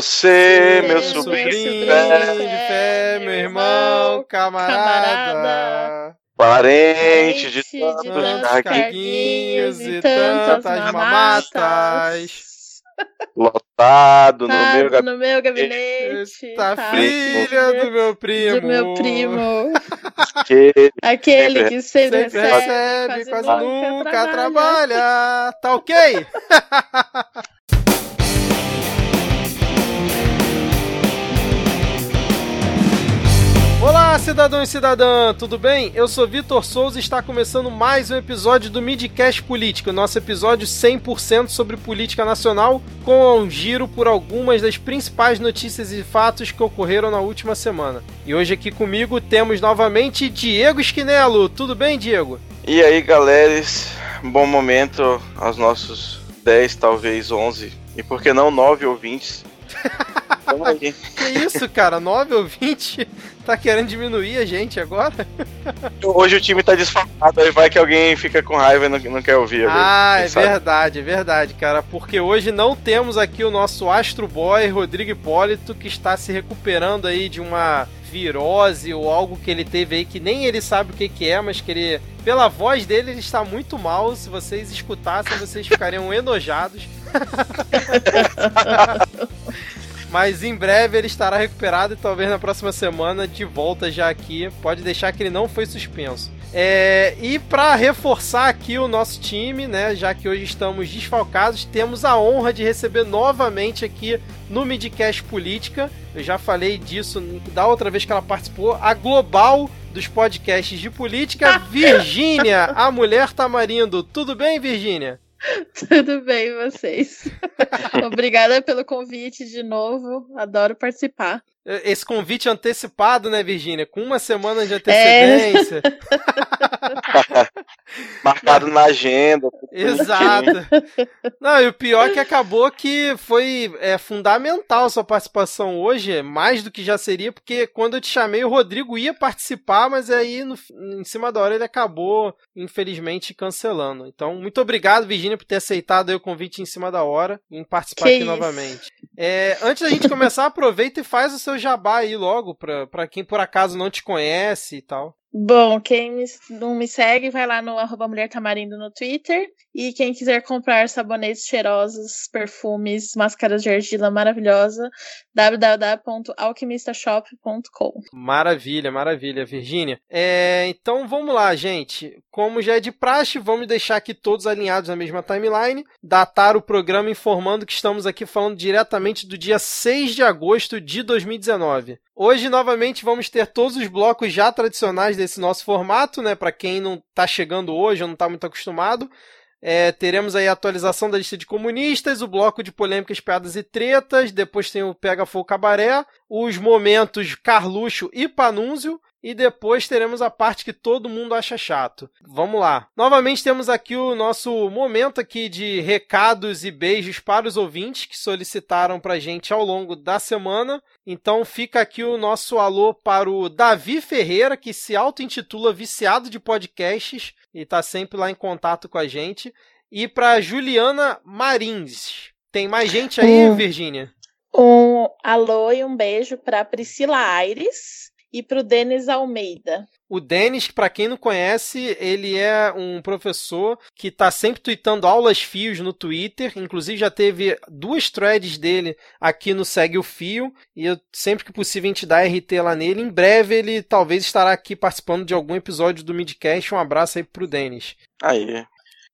Você, meu sobrinho, sobrinho de de fé, meu irmão, camarada. camarada. parente de de tantos tantos carguinhos, e tantas tantas mamatas. mamatas. lotado no meu gabinete. no meu gabinete. Tá tá, filha do meu primo. do meu primo. que Aquele que sempre, Sempre recebe, recebe, quase quase nunca trabalha. Tá ok? Olá, cidadão e cidadã, tudo bem? Eu sou Vitor Souza e está começando mais um episódio do Midcast Política, nosso episódio 100% sobre política nacional, com um giro por algumas das principais notícias e fatos que ocorreram na última semana. E hoje aqui comigo temos novamente Diego Esquinelo. Tudo bem, Diego? E aí, galera, bom momento aos nossos 10, talvez 11, e por que não 9 ouvintes. Tamo aí. Que isso, cara? 9 ou 20? Tá querendo diminuir a gente agora? Hoje o time tá desfalcado, aí vai que alguém fica com raiva e não, não quer ouvir. Ah, é sabe? verdade, é verdade, cara. Porque hoje não temos aqui o nosso Astro Boy, Rodrigo Hipólito, que está se recuperando aí de uma virose ou algo que ele teve aí que nem ele sabe o que, que é, mas que ele. Pela voz dele, ele está muito mal. Se vocês escutassem, vocês ficariam enojados. Mas em breve ele estará recuperado e talvez na próxima semana de volta já aqui. Pode deixar que ele não foi suspenso. É, e para reforçar aqui o nosso time, né, já que hoje estamos desfalcados, temos a honra de receber novamente aqui no Midcast Política. Eu já falei disso da outra vez que ela participou, a global dos podcasts de política, Virgínia, a mulher tamarindo. Tudo bem, Virgínia? Tudo bem, vocês? Obrigada pelo convite de novo. Adoro participar. Esse convite antecipado, né, Virgínia? Com uma semana de É. antecedência. Marcado na agenda. Exato. Não, e o pior é que acabou que foi é, fundamental a sua participação hoje, mais do que já seria, porque quando eu te chamei, o Rodrigo ia participar, mas aí no- em cima da hora ele acabou, infelizmente, cancelando. Então, muito obrigado, Virgínia, por ter aceitado aí o convite em cima da hora e em participar Que aqui isso. novamente. É, antes da gente começar, aproveita e faz o seu jabá aí logo, pra, pra quem por acaso não te conhece e tal. Bom, quem não me segue, vai lá no arroba Mulher Tamarindo no Twitter. E quem quiser comprar sabonetes cheirosos, perfumes, máscaras de argila maravilhosa, www.alquimistashop.com. Maravilha, maravilha, Virgínia. É, então vamos lá, gente. Como já é de praxe, vamos deixar aqui todos alinhados na mesma timeline. Datar o programa informando que estamos aqui falando diretamente do dia 6 de agosto de 2019. Hoje, novamente, vamos ter todos os blocos já tradicionais desse nosso formato, né? Para quem não está chegando hoje ou não está muito acostumado. É, teremos aí a atualização da lista de comunistas, o bloco de polêmicas, piadas e tretas, depois tem o Pega Fogo Cabaré, os momentos Carluxo e Panúnzio, e depois teremos a parte que todo mundo acha chato. Vamos lá. Novamente temos aqui o nosso momento aqui de recados e beijos para os ouvintes que solicitaram pra gente ao longo da semana. Então fica aqui o nosso alô para o Davi Ferreira, que se auto-intitula Viciado de Podcasts e tá sempre lá em contato com a gente. E para Juliana Marins. Tem mais gente aí, Hum. Virgínia? Um alô e um beijo para Priscila Aires e para o Denis Almeida. O Denis, para quem não conhece, ele é um professor que está sempre tweetando aulas fios no Twitter. Inclusive já teve duas threads dele aqui no Segue o Fio. E eu, sempre que possível a gente dá RT lá nele. Em breve ele talvez estará aqui participando de algum episódio do Midcast. Um abraço aí pro Denis. Aí.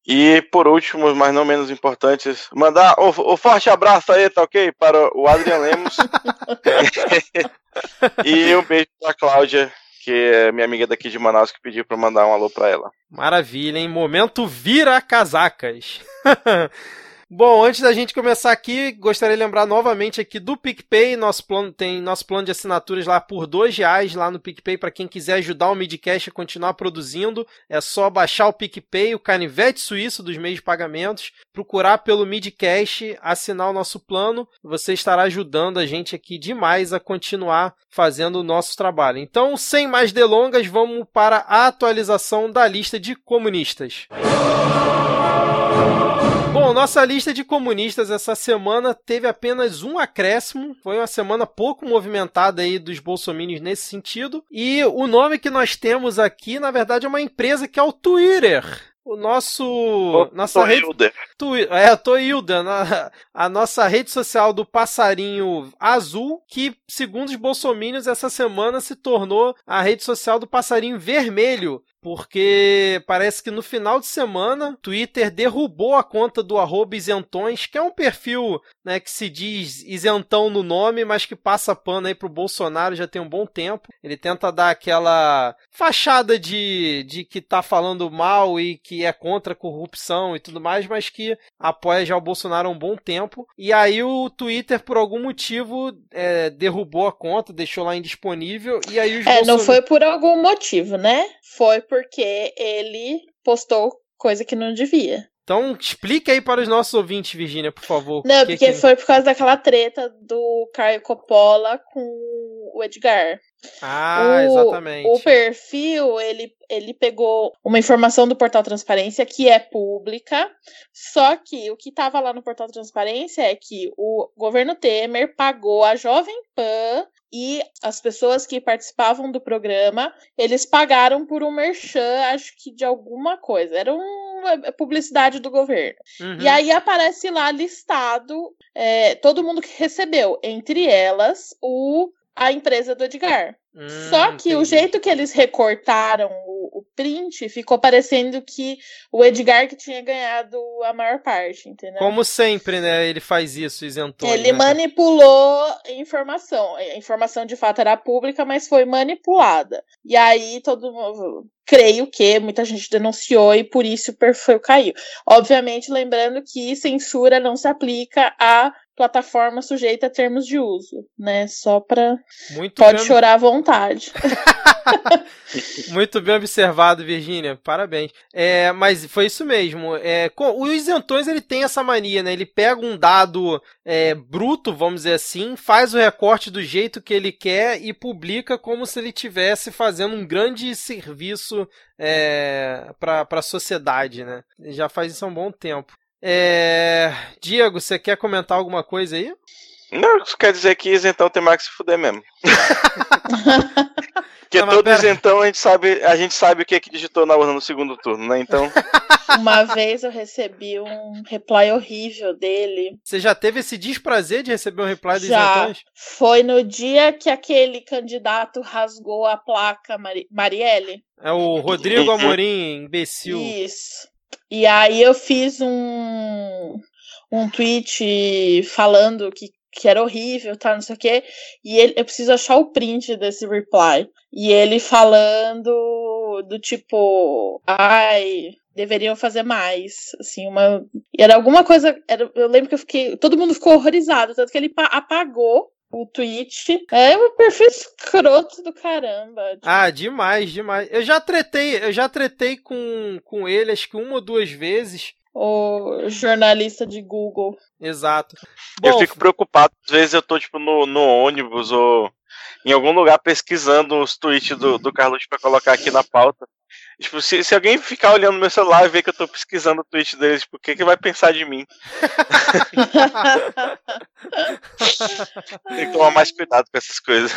E por último, mas não menos importantes, mandar o, o forte abraço aí, tá ok? Para o Adrian Lemos. e um beijo pra Cláudia, que é minha amiga daqui de Manaus, que pediu pra mandar um alô pra ela. Maravilha, hein? Momento vira casacas. Bom, antes da gente começar aqui, gostaria de lembrar novamente aqui do PicPay. Nosso plano tem nosso plano de assinaturas lá por dois reais lá no PicPay para quem quiser ajudar o Midcast a continuar produzindo. É só baixar o PicPay, o canivete suíço dos meios de pagamentos, procurar pelo Midcast, assinar o nosso plano. Você estará ajudando a gente aqui demais a continuar fazendo o nosso trabalho. Então, sem mais delongas, vamos para a atualização da lista de comunistas. Nossa lista de comunistas essa semana teve apenas um acréscimo. Foi uma semana pouco movimentada aí dos bolsominions nesse sentido. E o nome que nós temos aqui, na verdade, é uma empresa que é o Twitter. O nosso. O nossa rede. Twi- É, a Toilda, na- a nossa rede social do passarinho azul, que, segundo os bolsominions, essa semana se tornou a rede social do passarinho vermelho. Porque parece que no final de semana, Twitter derrubou a conta do arroba isentões, que é um perfil né, que se diz isentão no nome, mas que passa pano aí pro Bolsonaro já tem um bom tempo. Ele tenta dar aquela fachada de, de que tá falando mal e que é contra a corrupção e tudo mais, mas que apoia já o Bolsonaro há um bom tempo. E aí o Twitter, por algum motivo, é, derrubou a conta, deixou lá indisponível. E aí os É, não bolson- foi por algum motivo, né? Foi porque ele postou coisa que não devia. Então explica aí para os nossos ouvintes, Virgínia, por favor. Não, porque que- foi por causa daquela treta do Caio Coppola com o Edgar. Ah, o, exatamente. O perfil, ele, ele pegou uma informação do Portal Transparência que é pública, só que o que estava lá no Portal Transparência é que o governo Temer pagou a Jovem Pan e as pessoas que participavam do programa, eles pagaram por um merchan, acho que de alguma coisa. Era uma publicidade do governo. Uhum. E aí aparece lá listado é, todo mundo que recebeu, entre elas o a empresa do Edgar. Hum, Só que o entendi. jeito que eles recortaram o, o print ficou parecendo que o Edgar que tinha ganhado a maior parte, entendeu? Como sempre, né? Ele faz isso, isentou. Ele né? manipulou informação. A informação de fato era pública, mas foi manipulada. E aí todo mundo. Creio que muita gente denunciou e por isso o perfil caiu. Obviamente, lembrando que censura não se aplica a plataforma sujeita a termos de uso, né? Só. Muito Pode bem, chorar à vontade. muito bem observado, Virgínia. Parabéns. É, mas foi isso mesmo. É, com- o isentões ele tem essa mania, né? Ele pega um dado é, bruto, vamos dizer assim, faz o recorte do jeito que ele quer e publica como se ele estivesse fazendo um grande serviço é, para a sociedade, né? Já faz isso há um bom tempo. É, Diego, você quer comentar alguma coisa aí? Não, isso quer dizer que isentão tem mais que se fuder mesmo. Porque Não, todo pera. isentão a gente sabe, a gente sabe o que, que digitou na urna no segundo turno, né? Então, Uma vez eu recebi um reply horrível dele. Você já teve esse desprazer de receber um reply dos Já. isentões? Foi no dia que aquele candidato rasgou a placa Mari Marielle. É o Rodrigo Amorim, imbecil. Isso. E aí eu fiz um, um tweet falando que, que era horrível, tá, não sei o quê. E ele, eu preciso achar o print desse reply. E ele falando do tipo, ai, deveriam fazer mais, assim, uma era alguma coisa, era, eu lembro que eu fiquei, todo mundo ficou horrorizado, tanto que ele pa- apagou o tweet. É um perfil escroto do caramba. Ah, demais, demais. Eu já tretei, eu já tretei com, com ele acho que uma ou duas vezes. O jornalista de Google. Exato. eu Bom, fico preocupado. Às vezes eu tô, tipo, no, no ônibus ou em algum lugar pesquisando os tweets do, do Carlos pra colocar aqui na pauta. Tipo, se, se alguém ficar olhando meu celular e ver que eu tô pesquisando o tweet deles, tipo, o que, que vai pensar de mim? Tem que tomar mais cuidado com essas coisas.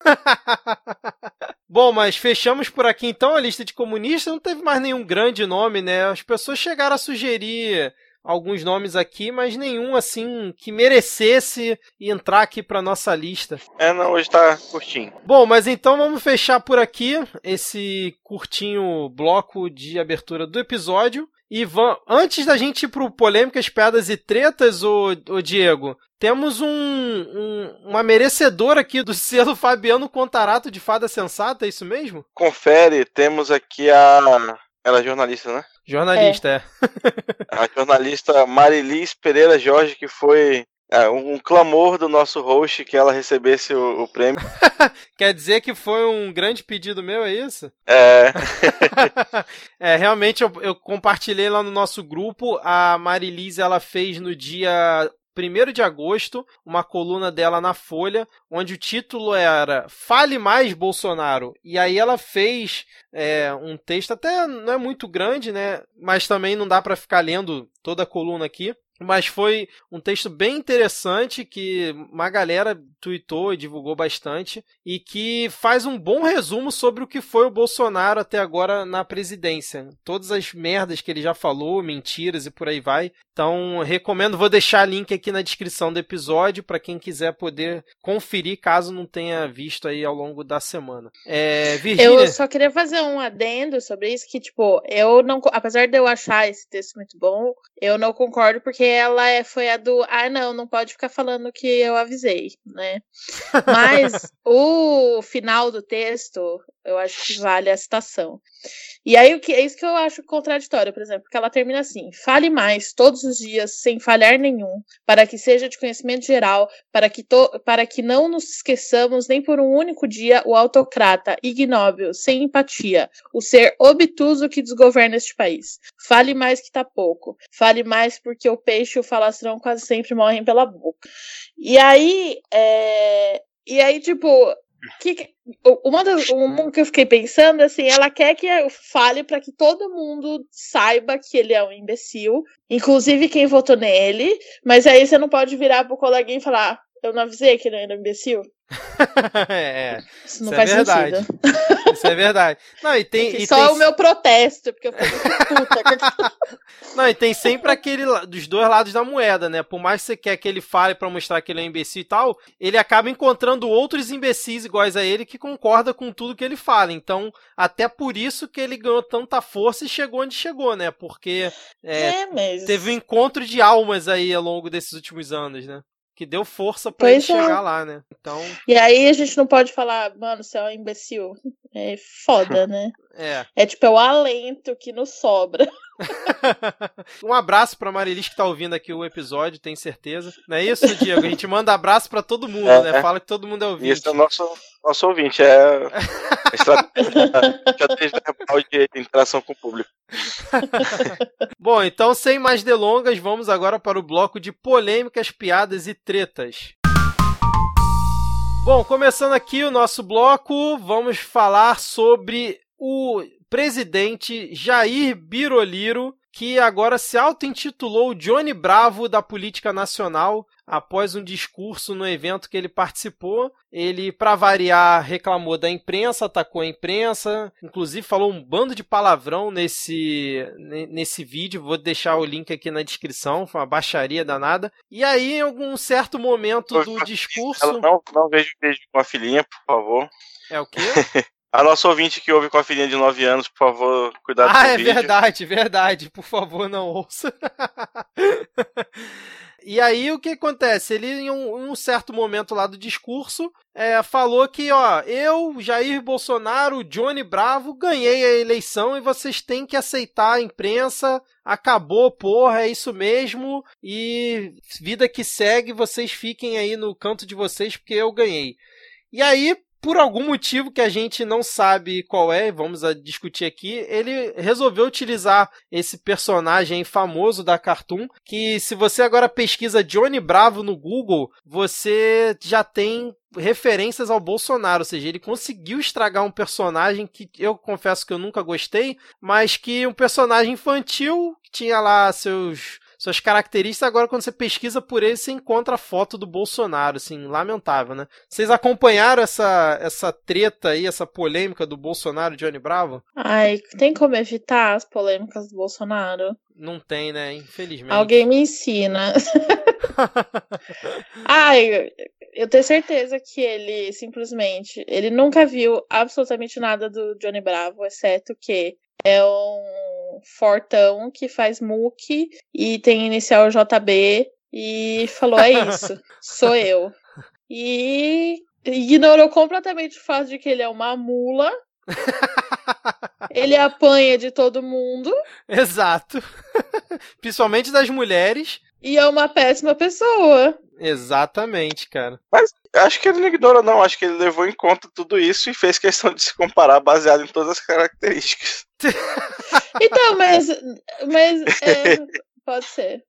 Bom, mas fechamos por aqui então a lista de comunistas. Não teve mais nenhum grande nome, né? As pessoas chegaram a sugerir alguns nomes aqui, mas nenhum assim que merecesse entrar aqui para nossa lista. É, não, hoje tá curtinho. Bom, mas então vamos fechar por aqui esse curtinho bloco de abertura do episódio. E antes da gente ir pro polêmicas, piadas e tretas, ô, ô Diego, temos um, um- uma merecedora aqui do selo Fabiano Contarato de Fada Sensata, é isso mesmo? Confere, temos aqui a. Ela é jornalista, né? Jornalista, é. A jornalista Marilis Pereira Jorge, que foi é, um, um clamor do nosso host que ela recebesse o, o prêmio. Quer dizer que foi um grande pedido meu, é isso? É, É, realmente eu, eu compartilhei lá no nosso grupo. A Marilis ela fez no dia 1 de agosto, uma coluna dela na Folha, onde o título era Fale Mais Bolsonaro. E aí ela fez é, um texto, até não é muito grande, né? Mas também não dá para ficar lendo toda a coluna aqui. Mas foi um texto bem interessante que uma galera tweetou e divulgou bastante e que faz um bom resumo sobre o que foi o Bolsonaro até agora na presidência. Todas as merdas que ele já falou, mentiras e por aí vai. Então, recomendo, vou deixar link aqui na descrição do episódio para quem quiser poder conferir caso não tenha visto aí ao longo da semana. É, Virginia... Eu só queria fazer um adendo sobre isso que tipo, eu não, apesar de eu achar esse texto muito bom, eu não concordo porque ela é, foi a do, ah, não, não pode ficar falando que eu avisei, né? Mas o final do texto, eu acho que vale a citação. E aí o que é isso que eu acho contraditório, por exemplo, que ela termina assim: fale mais todos os dias sem falhar nenhum, para que seja de conhecimento geral, para que to, para que não nos esqueçamos nem por um único dia o autocrata ignóbil, sem empatia, o ser obtuso que desgoverna este país. Fale mais que tá pouco. Fale mais porque o peixe e o falastrão quase sempre morrem pela boca. E aí, é... e aí tipo, que, uma, das, uma que eu fiquei pensando, assim, ela quer que eu fale para que todo mundo saiba que ele é um imbecil, inclusive quem votou nele, mas aí você não pode virar pro coleguinha e falar, eu não avisei que ele era um imbecil? é, isso não isso é faz é verdade. sentido. Isso é verdade. Não, e tem, é e só tem... o meu protesto, porque eu puta. não, e tem sempre aquele dos dois lados da moeda, né? Por mais que você quer que ele fale para mostrar que ele é um imbecil e tal, ele acaba encontrando outros imbecis iguais a ele que concordam com tudo que ele fala. Então, até por isso que ele ganhou tanta força e chegou onde chegou, né? Porque é, é, mas... teve um encontro de almas aí ao longo desses últimos anos, né? Que deu força para ele é. chegar lá, né? Então. E aí a gente não pode falar, mano, você é um imbecil. É foda, né? é. É tipo, é o alento que nos sobra. um abraço pra Marilis que tá ouvindo aqui o episódio, tem certeza. Não é isso, Diego? A gente manda abraço pra todo mundo, é, né? Fala que todo mundo é ouvinte. Isso é nosso, nosso ouvinte, é estratégia de interação com o público. Bom, então sem mais delongas, vamos agora para o bloco de polêmicas, piadas e tretas. Bom, começando aqui o nosso bloco, vamos falar sobre o presidente Jair Biroliro, que agora se auto-intitulou Johnny Bravo da política nacional após um discurso no evento que ele participou. Ele, para variar, reclamou da imprensa, atacou a imprensa, inclusive falou um bando de palavrão nesse, nesse vídeo. Vou deixar o link aqui na descrição, foi uma baixaria danada. E aí, em algum certo momento do discurso. Não, não vejo vídeo com a filhinha, por favor. É o quê? A nossa ouvinte que ouve com a filhinha de 9 anos, por favor, cuidado ah, com o Ah, é vídeo. verdade, verdade. Por favor, não ouça. e aí, o que acontece? Ele, em um, um certo momento lá do discurso, é, falou que, ó, eu, Jair Bolsonaro, Johnny Bravo, ganhei a eleição e vocês têm que aceitar a imprensa. Acabou, porra, é isso mesmo. E vida que segue, vocês fiquem aí no canto de vocês porque eu ganhei. E aí, por algum motivo que a gente não sabe qual é, vamos discutir aqui, ele resolveu utilizar esse personagem famoso da Cartoon, que se você agora pesquisa Johnny Bravo no Google, você já tem referências ao Bolsonaro, ou seja, ele conseguiu estragar um personagem que eu confesso que eu nunca gostei, mas que um personagem infantil que tinha lá seus suas características. Agora, quando você pesquisa por ele, você encontra a foto do Bolsonaro, assim, lamentável, né? Vocês acompanharam essa, essa treta aí, essa polêmica do Bolsonaro e Johnny Bravo? Ai, tem como evitar as polêmicas do Bolsonaro? Não tem, né? Infelizmente. Alguém me ensina. Ai, eu tenho certeza que ele simplesmente, ele nunca viu absolutamente nada do Johnny Bravo, exceto que é um fortão que faz muque e tem inicial JB e falou: é isso, sou eu. E ignorou completamente o fato de que ele é uma mula. ele apanha de todo mundo. Exato. Principalmente das mulheres. E é uma péssima pessoa. Exatamente, cara. Mas acho que ele não ignorou, não. Acho que ele levou em conta tudo isso e fez questão de se comparar baseado em todas as características. então, mas. mas é, Pode ser.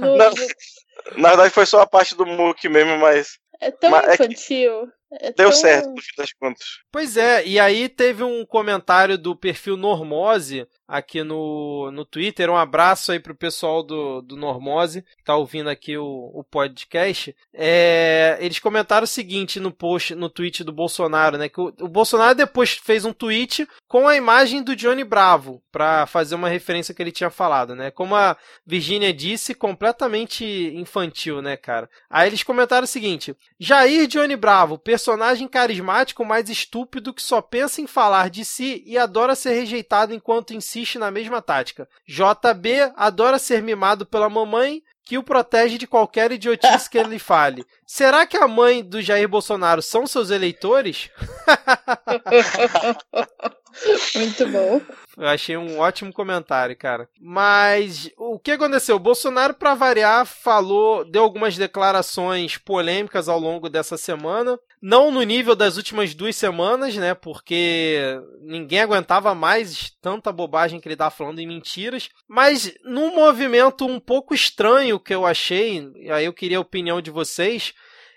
no, no... Na verdade foi só a parte do Mook mesmo, mas. É tão mas infantil. É Deu tão... certo, no fim das contas. Pois é, e aí teve um comentário do perfil Normose aqui no, no Twitter. Um abraço aí pro pessoal do, do Normose, que tá ouvindo aqui o, o podcast. É, eles comentaram o seguinte no post, no tweet do Bolsonaro, né? Que o, o Bolsonaro depois fez um tweet com a imagem do Johnny Bravo, para fazer uma referência que ele tinha falado, né? Como a Virginia disse, completamente infantil, né, cara? Aí eles comentaram o seguinte: Jair Johnny Bravo, personagem carismático, mais estúpido que só pensa em falar de si e adora ser rejeitado enquanto insiste insiste na mesma tática. JB adora ser mimado pela mamãe, que o protege de qualquer idiotice que ele fale. Será que a mãe do Jair Bolsonaro são seus eleitores? Muito bom. Eu achei um ótimo comentário, cara. Mas o que aconteceu? O Bolsonaro, para variar, falou, deu algumas declarações polêmicas ao longo dessa semana. Não no nível das últimas duas semanas, né? Porque ninguém aguentava mais tanta bobagem que ele tava falando em mentiras. Mas num movimento um pouco estranho que eu achei, e aí eu queria a opinião de vocês.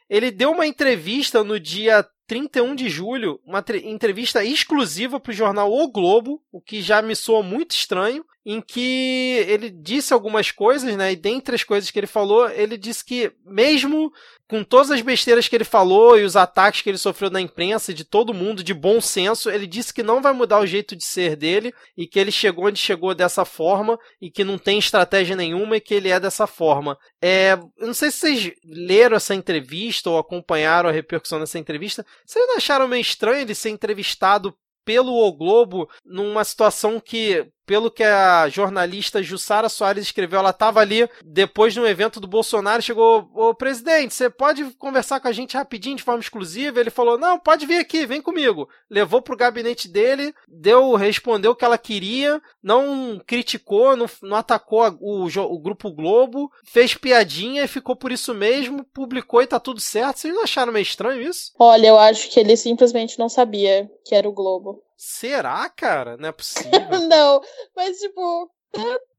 Ele deu uma entrevista no dia 31 de julho, uma entrevista exclusiva para o jornal O Globo, o que já me soa muito estranho, em que ele disse algumas coisas, né? E dentre as coisas que ele falou, ele disse que mesmo com todas as besteiras que ele falou e os ataques que ele sofreu da imprensa e de todo mundo de bom senso, ele disse que não vai mudar o jeito de ser dele e que ele chegou onde chegou dessa forma e que não tem estratégia nenhuma e que ele é dessa forma. É, eu não sei se vocês leram essa entrevista ou acompanharam a repercussão dessa entrevista. Vocês não acharam meio estranho ele ser entrevistado pelo O Globo numa situação que pelo que a jornalista Jussara Soares escreveu, ela estava ali depois de um evento do Bolsonaro, chegou, ô presidente, você pode conversar com a gente rapidinho, de forma exclusiva? Ele falou, não, pode vir aqui, vem comigo. Levou pro gabinete dele, deu, respondeu o que ela queria, não criticou, não, não atacou o, o Grupo Globo, fez piadinha e ficou por isso mesmo, publicou e tá tudo certo. Vocês não acharam meio estranho isso? Olha, eu acho que ele simplesmente não sabia que era o Globo. Será, cara? Não é possível. não, mas tipo,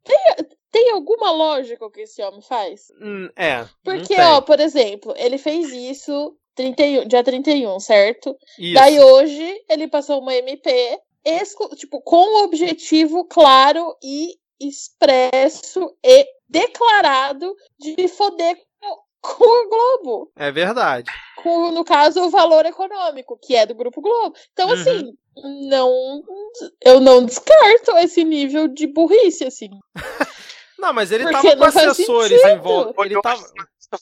tem, tem alguma lógica o que esse homem faz? Hum, é. Porque, ó, por exemplo, ele fez isso 31, dia 31, certo? Isso. Daí hoje ele passou uma MP, tipo, com o objetivo claro e expresso e declarado de foder com o Globo. É verdade. Com, no caso, o valor econômico, que é do Grupo Globo. Então, uhum. assim, não. Eu não descarto esse nível de burrice, assim. não, mas ele Porque tava com assessores em volta. Ele tava.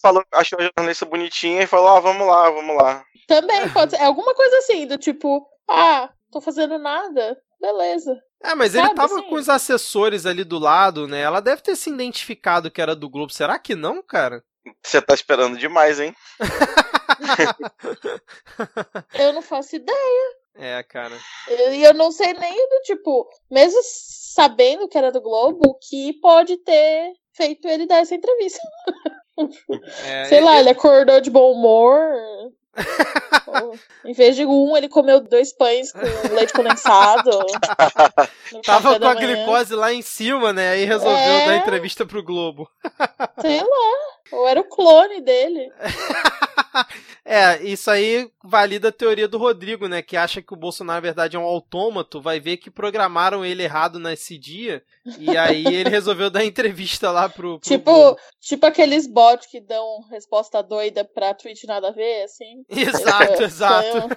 Falou, achou a jornalista bonitinha e falou: ah, vamos lá, vamos lá. Também pode ser. É alguma coisa assim, do tipo, ah, tô fazendo nada. Beleza. É, mas Sabe, ele tava assim? com os assessores ali do lado, né? Ela deve ter se identificado que era do Globo. Será que não, cara? Você tá esperando demais, hein? eu não faço ideia. É, cara. E eu, eu, não sei nem do tipo, mesmo sabendo que era do Globo, que pode ter feito ele dar essa entrevista. É, sei lá, ele acordou de bom humor. em vez de um, ele comeu dois pães com leite condensado. Tava com a glicose lá em cima, né? Aí resolveu é... dar entrevista pro Globo. Sei lá. Ou era o clone dele. é, isso aí valida a teoria do Rodrigo, né? Que acha que o Bolsonaro, na verdade, é um autômato. Vai ver que programaram ele errado nesse dia. E aí ele resolveu dar entrevista lá pro. pro tipo, tipo aqueles bots que dão resposta doida pra tweet nada a ver, assim. Exato, exato. Foi, um...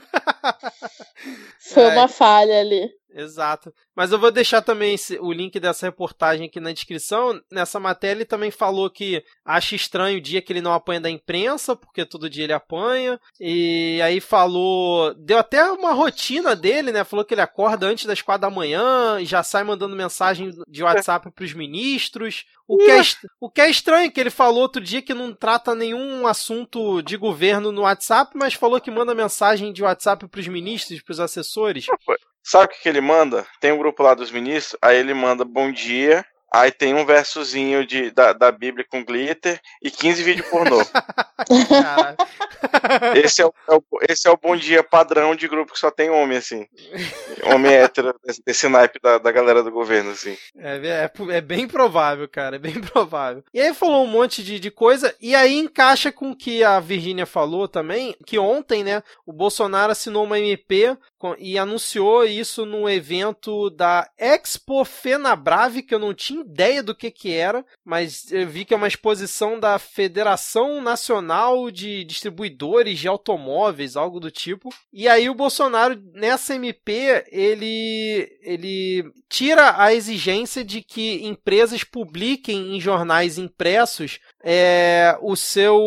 Foi uma falha ali. Exato. Mas eu vou deixar também esse, o link dessa reportagem aqui na descrição. Nessa matéria ele também falou que acha estranho o dia que ele não apanha da imprensa, porque todo dia ele apanha. E aí falou. Deu até uma rotina dele, né? Falou que ele acorda antes das quatro da manhã e já sai mandando mensagem de WhatsApp para os ministros. O que, é, o que é estranho, que ele falou outro dia que não trata nenhum assunto de governo no WhatsApp, mas falou que manda mensagem de WhatsApp para os ministros, para os assessores. Sabe o que, ele manda? Tem um grupo lá dos ministros, aí ele manda bom dia, aí tem um versozinho de, da, da Bíblia com glitter e 15 vídeos pornô. esse, é o, é o, esse é o bom dia padrão de grupo que só tem homem, assim. Homem hétero, desse, naipe da, da galera do governo, assim. É, é, é, bem provável, cara, é bem provável. E aí falou um monte de, de coisa, e aí encaixa com o que a Virgínia falou também, que ontem, né, o Bolsonaro assinou uma MP e anunciou isso no evento da Expo Fenabrave, que eu não tinha ideia do que que era, mas eu vi que é uma exposição da Federação Nacional de Distribuidores de Automóveis, algo do tipo. E aí o Bolsonaro, nessa MP, ele, ele tira a exigência de que empresas publiquem em jornais impressos é, o seu.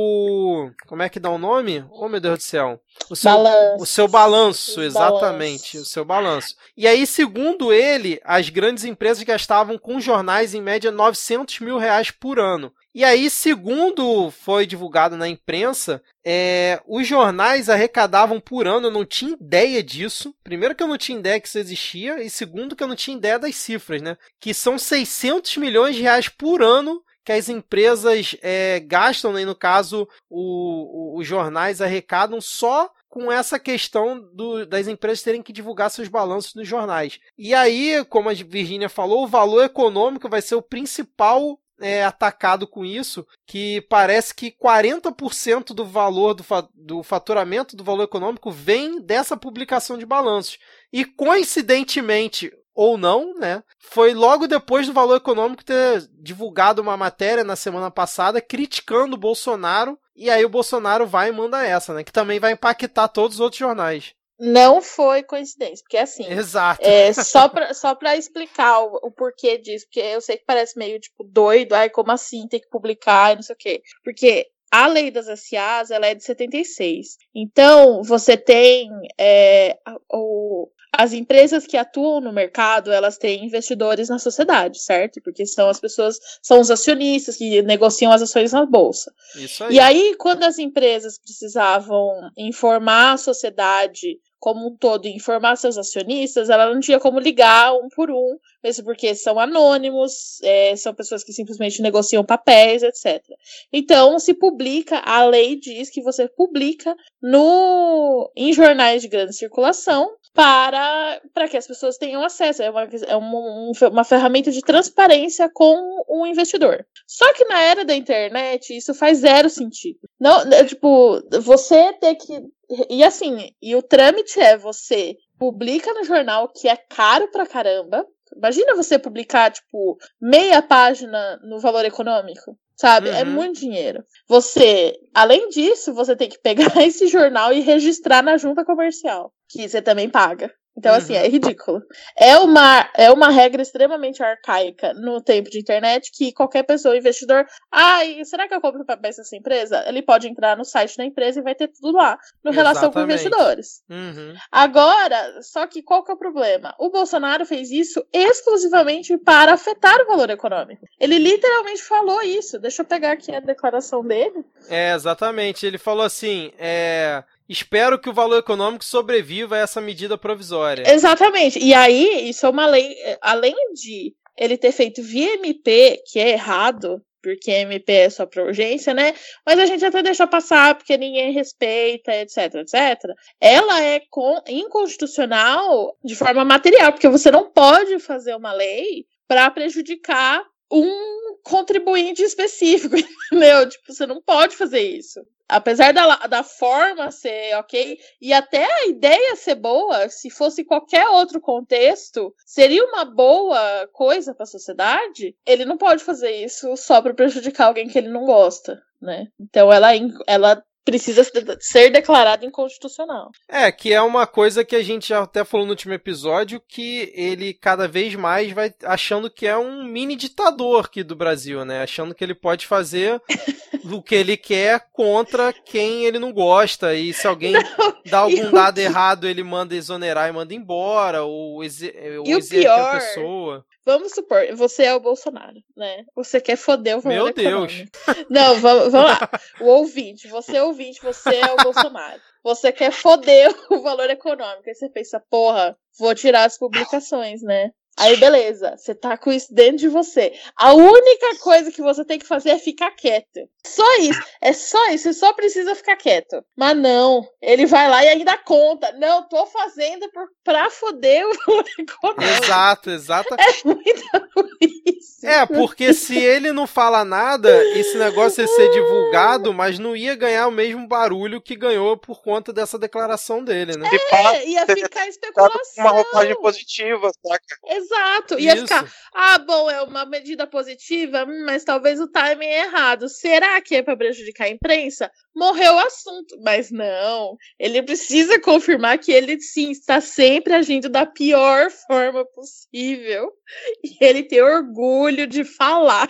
Como é que dá o nome? Oh, meu Deus do céu. O seu balanço, o seu balanço exatamente. Balanço. O seu balanço. E aí, segundo ele, as grandes empresas gastavam com jornais em média 900 mil reais por ano. E aí, segundo foi divulgado na imprensa, é, os jornais arrecadavam por ano, eu não tinha ideia disso. Primeiro que eu não tinha ideia que isso existia, e segundo que eu não tinha ideia das cifras, né? Que são 600 milhões de reais por ano que as empresas é, gastam, né? no caso, o, o, os jornais arrecadam só com essa questão do, das empresas terem que divulgar seus balanços nos jornais. E aí, como a Virginia falou, o valor econômico vai ser o principal é, atacado com isso, que parece que 40% do valor do, fa do faturamento do valor econômico vem dessa publicação de balanços. E coincidentemente, ou não, né? Foi logo depois do Valor Econômico ter divulgado uma matéria na semana passada criticando o Bolsonaro, e aí o Bolsonaro vai e manda essa, né? Que também vai impactar todos os outros jornais. Não foi coincidência, porque assim. Exato. É, só, pra, só pra explicar o, o, porquê disso, porque eu sei que parece meio tipo doido, ai, como assim tem que publicar e não sei o quê. Porque a lei das SAs ela é de 76. Então, você tem é, o, as empresas que atuam no mercado, elas têm investidores na sociedade, certo? Porque são as pessoas, são os acionistas que negociam as ações na bolsa. Isso aí. E aí, quando as empresas precisavam informar a sociedade como um todo informar seus acionistas, ela não tinha como ligar um por um, mesmo porque são anônimos, é, são pessoas que simplesmente negociam papéis, etc. Então, se publica, a lei diz que você publica no em jornais de grande circulação para, para que as pessoas tenham acesso. É, uma, é uma, uma ferramenta de transparência com o investidor. Só que na era da internet, isso faz zero sentido. Não, é, tipo, você ter que e assim, e o trâmite é você publica no jornal que é caro pra caramba. Imagina você publicar, tipo, meia página no valor econômico. Sabe? É uhum. É muito dinheiro. Você, além disso, você tem que pegar esse jornal e registrar na junta comercial, que você também paga. Então, assim, uhum. é ridículo. É uma, é uma regra extremamente arcaica no tempo de internet que qualquer pessoa, investidor, ah, será que eu compro papéis dessa empresa? Ele pode entrar no site da empresa e vai ter tudo lá, no relação com investidores. Uhum. Agora, só que qual que é o problema? O Bolsonaro fez isso exclusivamente para afetar o valor econômico. Ele literalmente falou isso. Deixa eu pegar aqui a declaração dele. É, exatamente. Ele falou assim: é, Espero que o valor econômico sobreviva a essa medida provisória. Exatamente. E aí, isso é uma lei. Além de ele ter feito via MP, que é errado, porque MP é só para urgência, né? Mas a gente até deixa passar porque ninguém respeita, etc, etc. Ela é inconstitucional de forma material, porque você não pode fazer uma lei para prejudicar um contribuinte específico, entendeu? Tipo, você não pode fazer isso. Apesar da, da forma ser ok, e até a ideia ser boa, se fosse qualquer outro contexto, seria uma boa coisa para a sociedade, ele não pode fazer isso só para prejudicar alguém que ele não gosta, né? Então ela, ela precisa ser declarado inconstitucional. É, que é uma coisa que a gente já até falou no último episódio, que ele cada vez mais vai achando que é um mini ditador aqui do Brasil, né? Achando que ele pode fazer o que ele quer contra quem ele não gosta. E se alguém não, dá algum dado errado, ele manda exonerar e manda embora, ou, exe ou exerce a pessoa. Vamos supor, você é o Bolsonaro, né? Você quer foder o valor Meu Deus! Não, vamos, vamos lá. O ouvinte, você é ouvinte, você é o Bolsonaro. Você quer foder o valor econômico. Aí você pensa, porra, vou tirar as publicações, né? Aí, beleza, você tá com isso dentro de você. A única coisa que você tem que fazer é ficar quieto. Só isso. É só isso. Você só precisa ficar quieto. Mas não, ele vai lá e ainda conta. Não, tô fazendo pra foder o Exato, exato. É muita isso. É, porque se ele não fala nada, esse negócio ia ser divulgado, mas não ia ganhar o mesmo barulho que ganhou por conta dessa declaração dele, né? É, ia ficar especulação. Uma roupagem positiva, saca? Exato. Ia Isso. ficar, ah, bom, é uma medida positiva, hum, mas talvez o timing é errado. Será que é para prejudicar a imprensa? Morreu o assunto. Mas não. Ele precisa confirmar que ele sim está sempre agindo da pior forma possível. E ele tem orgulho de falar.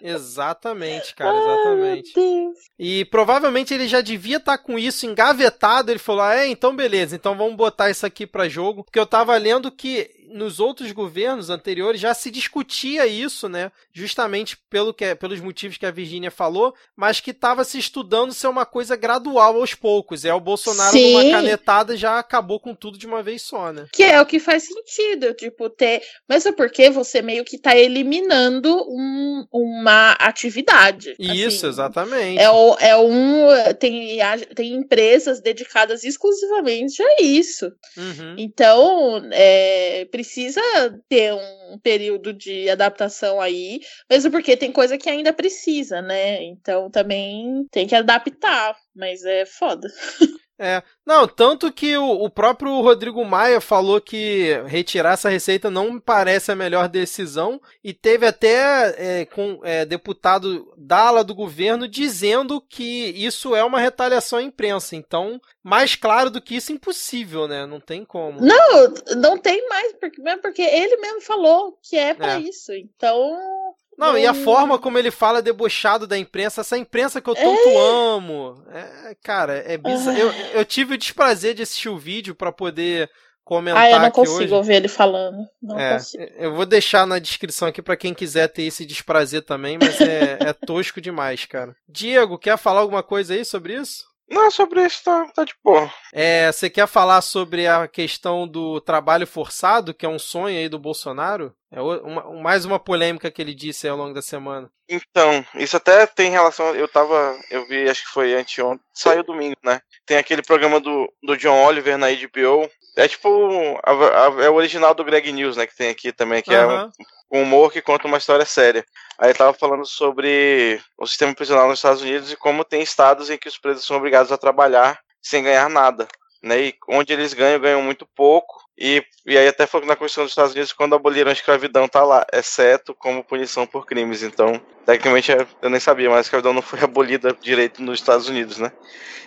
Exatamente, cara, exatamente. Ai, e provavelmente ele já devia estar tá com isso engavetado. Ele falou: ah, é, então beleza, então vamos botar isso aqui para jogo. Porque eu tava lendo que nos outros governos anteriores já se discutia isso, né? Justamente pelo que, pelos motivos que a Virginia falou, mas que estava se estudando ser uma coisa gradual aos poucos. É o Bolsonaro Sim. numa canetada já acabou com tudo de uma vez só, né? Que é o que faz sentido, tipo, ter. Mas é porque você meio que está eliminando um, uma atividade. Isso, assim, exatamente. É, o, é um. Tem, tem empresas dedicadas exclusivamente a isso. Uhum. Então, é precisa ter um período de adaptação aí, mesmo porque tem coisa que ainda precisa, né? Então também tem que adaptar, mas é foda. É, não, tanto que o, o, próprio Rodrigo Maia falou que retirar essa receita não me parece a melhor decisão e teve até é, com é, deputado da ala do governo dizendo que isso é uma retaliação à imprensa. Então, mais claro do que isso, impossível, né? Não tem como. Não, não tem mais, porque, porque ele mesmo falou que é para é. isso. Então, não, e a forma como ele fala debochado da imprensa, essa imprensa que eu tanto é. amo. É, cara, é bizarro. Eu, eu tive o desprazer de assistir o vídeo para poder comentar ah, eu não consigo ouvir ele falando. Não é, consigo. Eu vou deixar na descrição aqui para quem quiser ter esse desprazer também, mas é, é tosco demais, cara. Diego, quer falar alguma coisa aí sobre isso? Não, sobre isso tá, tá de boa. É, você quer falar sobre a questão do trabalho forçado, que é um sonho aí do Bolsonaro? É uma, mais uma polêmica que ele disse ao longo da semana. Então, isso até tem relação. Eu tava. Eu vi, acho que foi anteontem. Saiu domingo, né? Tem aquele programa do, do John Oliver na HBO. É tipo. A, a, é o original do Greg News, né? Que tem aqui também, que uhum. é um, um humor que conta uma história séria. Aí tava falando sobre o sistema prisional nos Estados Unidos e como tem estados em que os presos são obrigados a trabalhar sem ganhar nada. Né, e onde eles ganham, ganham muito pouco. E, e aí até que na Constituição dos Estados Unidos, quando aboliram a escravidão, tá lá, exceto como punição por crimes. Então, tecnicamente, eu nem sabia, mas a escravidão não foi abolida direito nos Estados Unidos, né?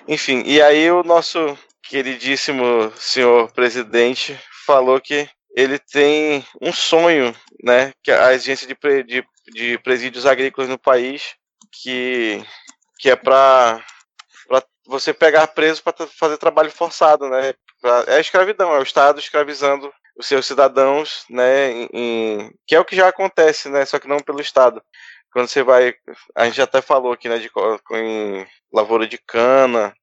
Enfim, e aí o nosso queridíssimo senhor presidente falou que ele tem um sonho, né, que a exigência de, de, de presídios agrícolas no país, que, que é para você pegar preso para fazer trabalho forçado, né? Pra, é escravidão, é o Estado escravizando os seus cidadãos, né? Em, em, que é o que já acontece, né? Só que não pelo Estado. Quando você vai, a gente até falou aqui, né? De em lavoura de cana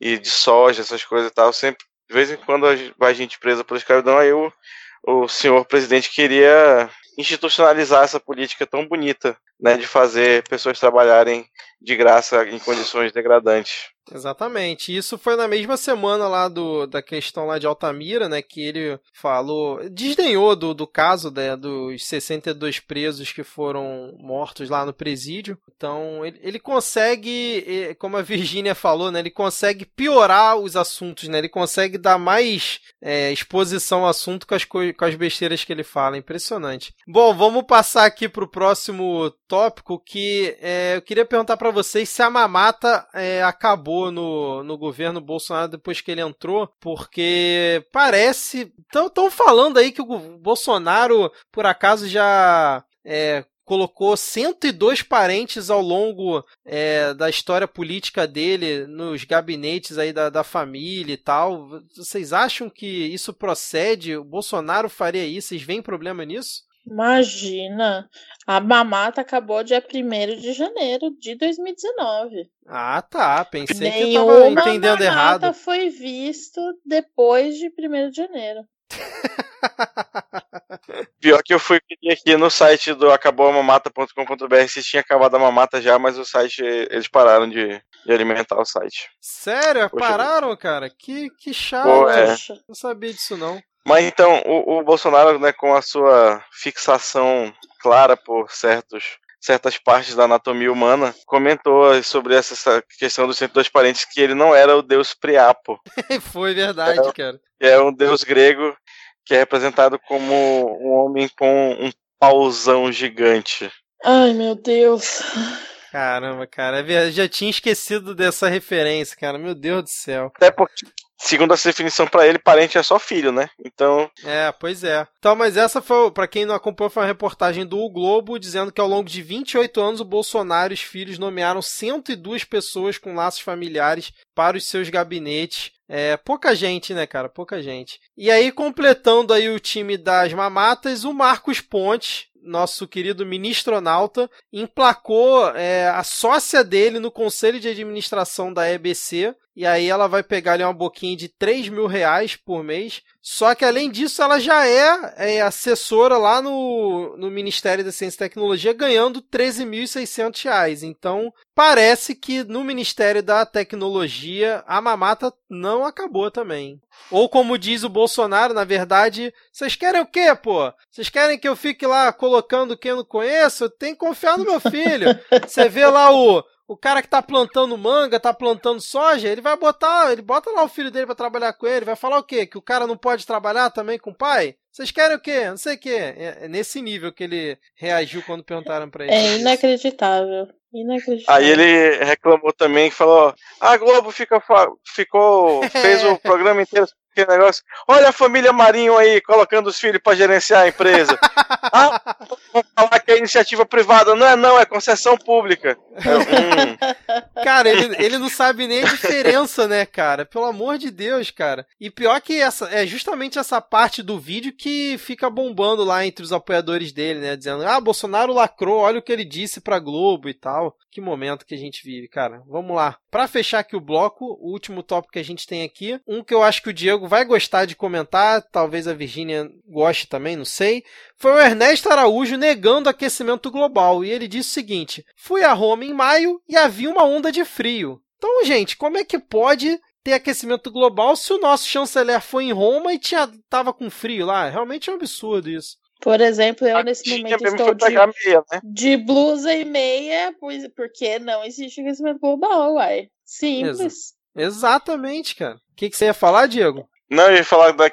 e de soja, essas coisas e tal. Sempre, de vez em quando vai gente presa pela escravidão, aí o, o senhor presidente queria institucionalizar essa política tão bonita, né, de fazer pessoas trabalharem de graça em condições degradantes. Exatamente. Isso foi na mesma semana lá do, da questão lá de Altamira, né? Que ele falou, desdenhou do, do caso né, dos 62 presos que foram mortos lá no presídio. Então, ele, ele consegue, como a Virgínia falou, né? Ele consegue piorar os assuntos, né? Ele consegue dar mais é, exposição ao assunto com as, com as besteiras que ele fala. Impressionante. Bom, vamos passar aqui para o próximo tópico que é, eu queria perguntar para vocês se a mamata é, acabou no, no governo Bolsonaro depois que ele entrou, porque parece. Estão falando aí que o Bolsonaro, por acaso, já é, colocou 102 parentes ao longo é, da história política dele nos gabinetes aí da, da família e tal. Vocês acham que isso procede? O Bolsonaro faria isso? Vocês veem problema nisso? Imagina, a mamata acabou dia 1 de janeiro de 2019. Ah, tá. Pensei Nenhuma que eu tava entendendo errado. mamata foi visto depois de 1 de janeiro. Pior que eu fui aqui no site do acabouamamata.com.br se tinha acabado a mamata já, mas o site, eles pararam de, de alimentar o site. Sério? Poxa, pararam, cara? Que, que chato. Pô, é. Não sabia disso, não. Mas então, o, o Bolsonaro, né, com a sua fixação clara por certos certas partes da anatomia humana, comentou sobre essa questão dos 102 parentes que ele não era o deus Priapo. Foi verdade, é, cara. É um deus grego que é representado como um homem com um pauzão gigante. Ai, meu Deus. Caramba, cara, eu já tinha esquecido dessa referência, cara. Meu Deus do céu. Até porque segundo essa definição para ele, parente é só filho, né? Então. É, pois é. Então, mas essa foi, para quem não acompanhou, foi uma reportagem do o Globo dizendo que ao longo de 28 anos o Bolsonaro e os filhos nomearam 102 pessoas com laços familiares para os seus gabinetes. É, pouca gente, né, cara? Pouca gente. E aí, completando aí o time das mamatas, o Marcos Pontes, nosso querido ministronauta, emplacou é, a sócia dele no conselho de administração da EBC. E aí ela vai pegar ali uma boquinha de 3 mil reais por mês. Só que além disso, ela já é, é assessora lá no, no Ministério da Ciência e Tecnologia, ganhando 13.600 reais. Então, parece que no Ministério da Tecnologia a mamata não acabou também. Ou como diz o Bolsonaro, na verdade, vocês querem o quê, pô? Vocês querem que eu fique lá colocando quem eu não conheço? Tem que confiar no meu filho. Você vê lá o o cara que tá plantando manga, tá plantando soja, ele vai botar, ele bota lá o filho dele para trabalhar com ele, vai falar o quê? Que o cara não pode trabalhar também com o pai? Vocês querem o quê? Não sei o quê. É, é nesse nível que ele reagiu quando perguntaram para ele. É inacreditável. Inacreditável. Aí ele reclamou também e falou: a Globo fica, ficou, fez o programa inteiro que negócio. Olha a família Marinho aí colocando os filhos para gerenciar a empresa. ah, vamos falar que é iniciativa privada. Não é, não, é concessão pública. hum. Cara, ele, ele não sabe nem a diferença, né, cara? Pelo amor de Deus, cara. E pior que essa é justamente essa parte do vídeo que fica bombando lá entre os apoiadores dele, né? Dizendo, ah, Bolsonaro lacrou, olha o que ele disse pra Globo e tal. Que momento que a gente vive, cara. Vamos lá. Para fechar aqui o bloco, o último tópico que a gente tem aqui, um que eu acho que o Diego vai gostar de comentar, talvez a Virgínia goste também, não sei, foi o Ernesto Araújo negando aquecimento global. E ele disse o seguinte: Fui a Roma em maio e havia uma onda de frio. Então, gente, como é que pode ter aquecimento global se o nosso chanceler foi em Roma e tinha, tava com frio lá? Realmente é um absurdo isso. Por exemplo, eu nesse momento estou de, meia, né? de, blusa e meia, pois, porque não existe aquecimento global, uai. Simples. Ex exatamente, cara. O que, que você ia falar, Diego? Não, eu ia falar da,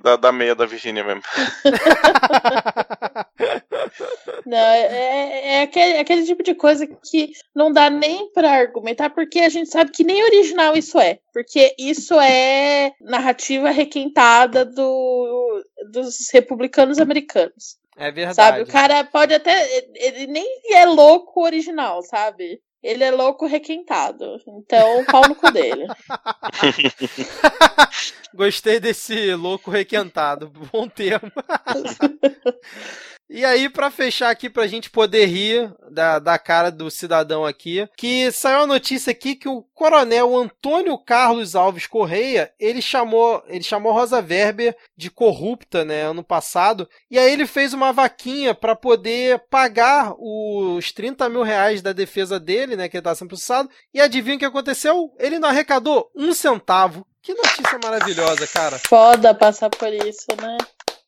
da, da meia da Virgínia mesmo. não, é, é, é aquele, aquele, tipo de coisa que não dá nem para argumentar, porque a gente sabe que nem original isso é. Porque isso é narrativa requentada do, dos republicanos americanos. É verdade. Sabe, o cara pode até. Ele nem é louco original, sabe? Ele é louco requentado. Então, pau no cu dele. Gostei desse louco requentado. Bom termo. E aí, para fechar aqui, pra gente poder rir da, da cara do cidadão aqui, que saiu a notícia aqui que o coronel Antônio Carlos Alves Correia, ele chamou, ele chamou Rosa Weber de corrupta, né, ano passado, e aí ele fez uma vaquinha para poder pagar os 30 mil reais da defesa dele, né, que ele tá sendo processado, e adivinha o que aconteceu? Ele não arrecadou um centavo. Que notícia maravilhosa, cara. Foda passar por isso, né?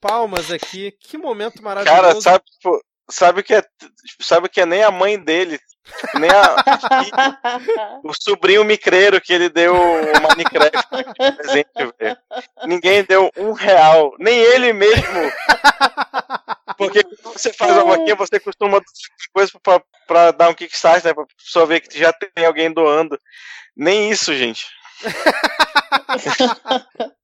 Palmas aqui. Que momento maravilhoso. Cara, sabe, tipo, sabe que é, sabe que é nem a mãe dele, tipo, nem a, o sobrinho micreiro que ele deu o Minecraft de presente, velho. Ninguém deu um real, nem ele mesmo. Porque quando você faz a vaquinha, você costuma coisa pra, pra dar um kickstart, né? Pra pessoa ver que já tem alguém doando. Nem isso, gente.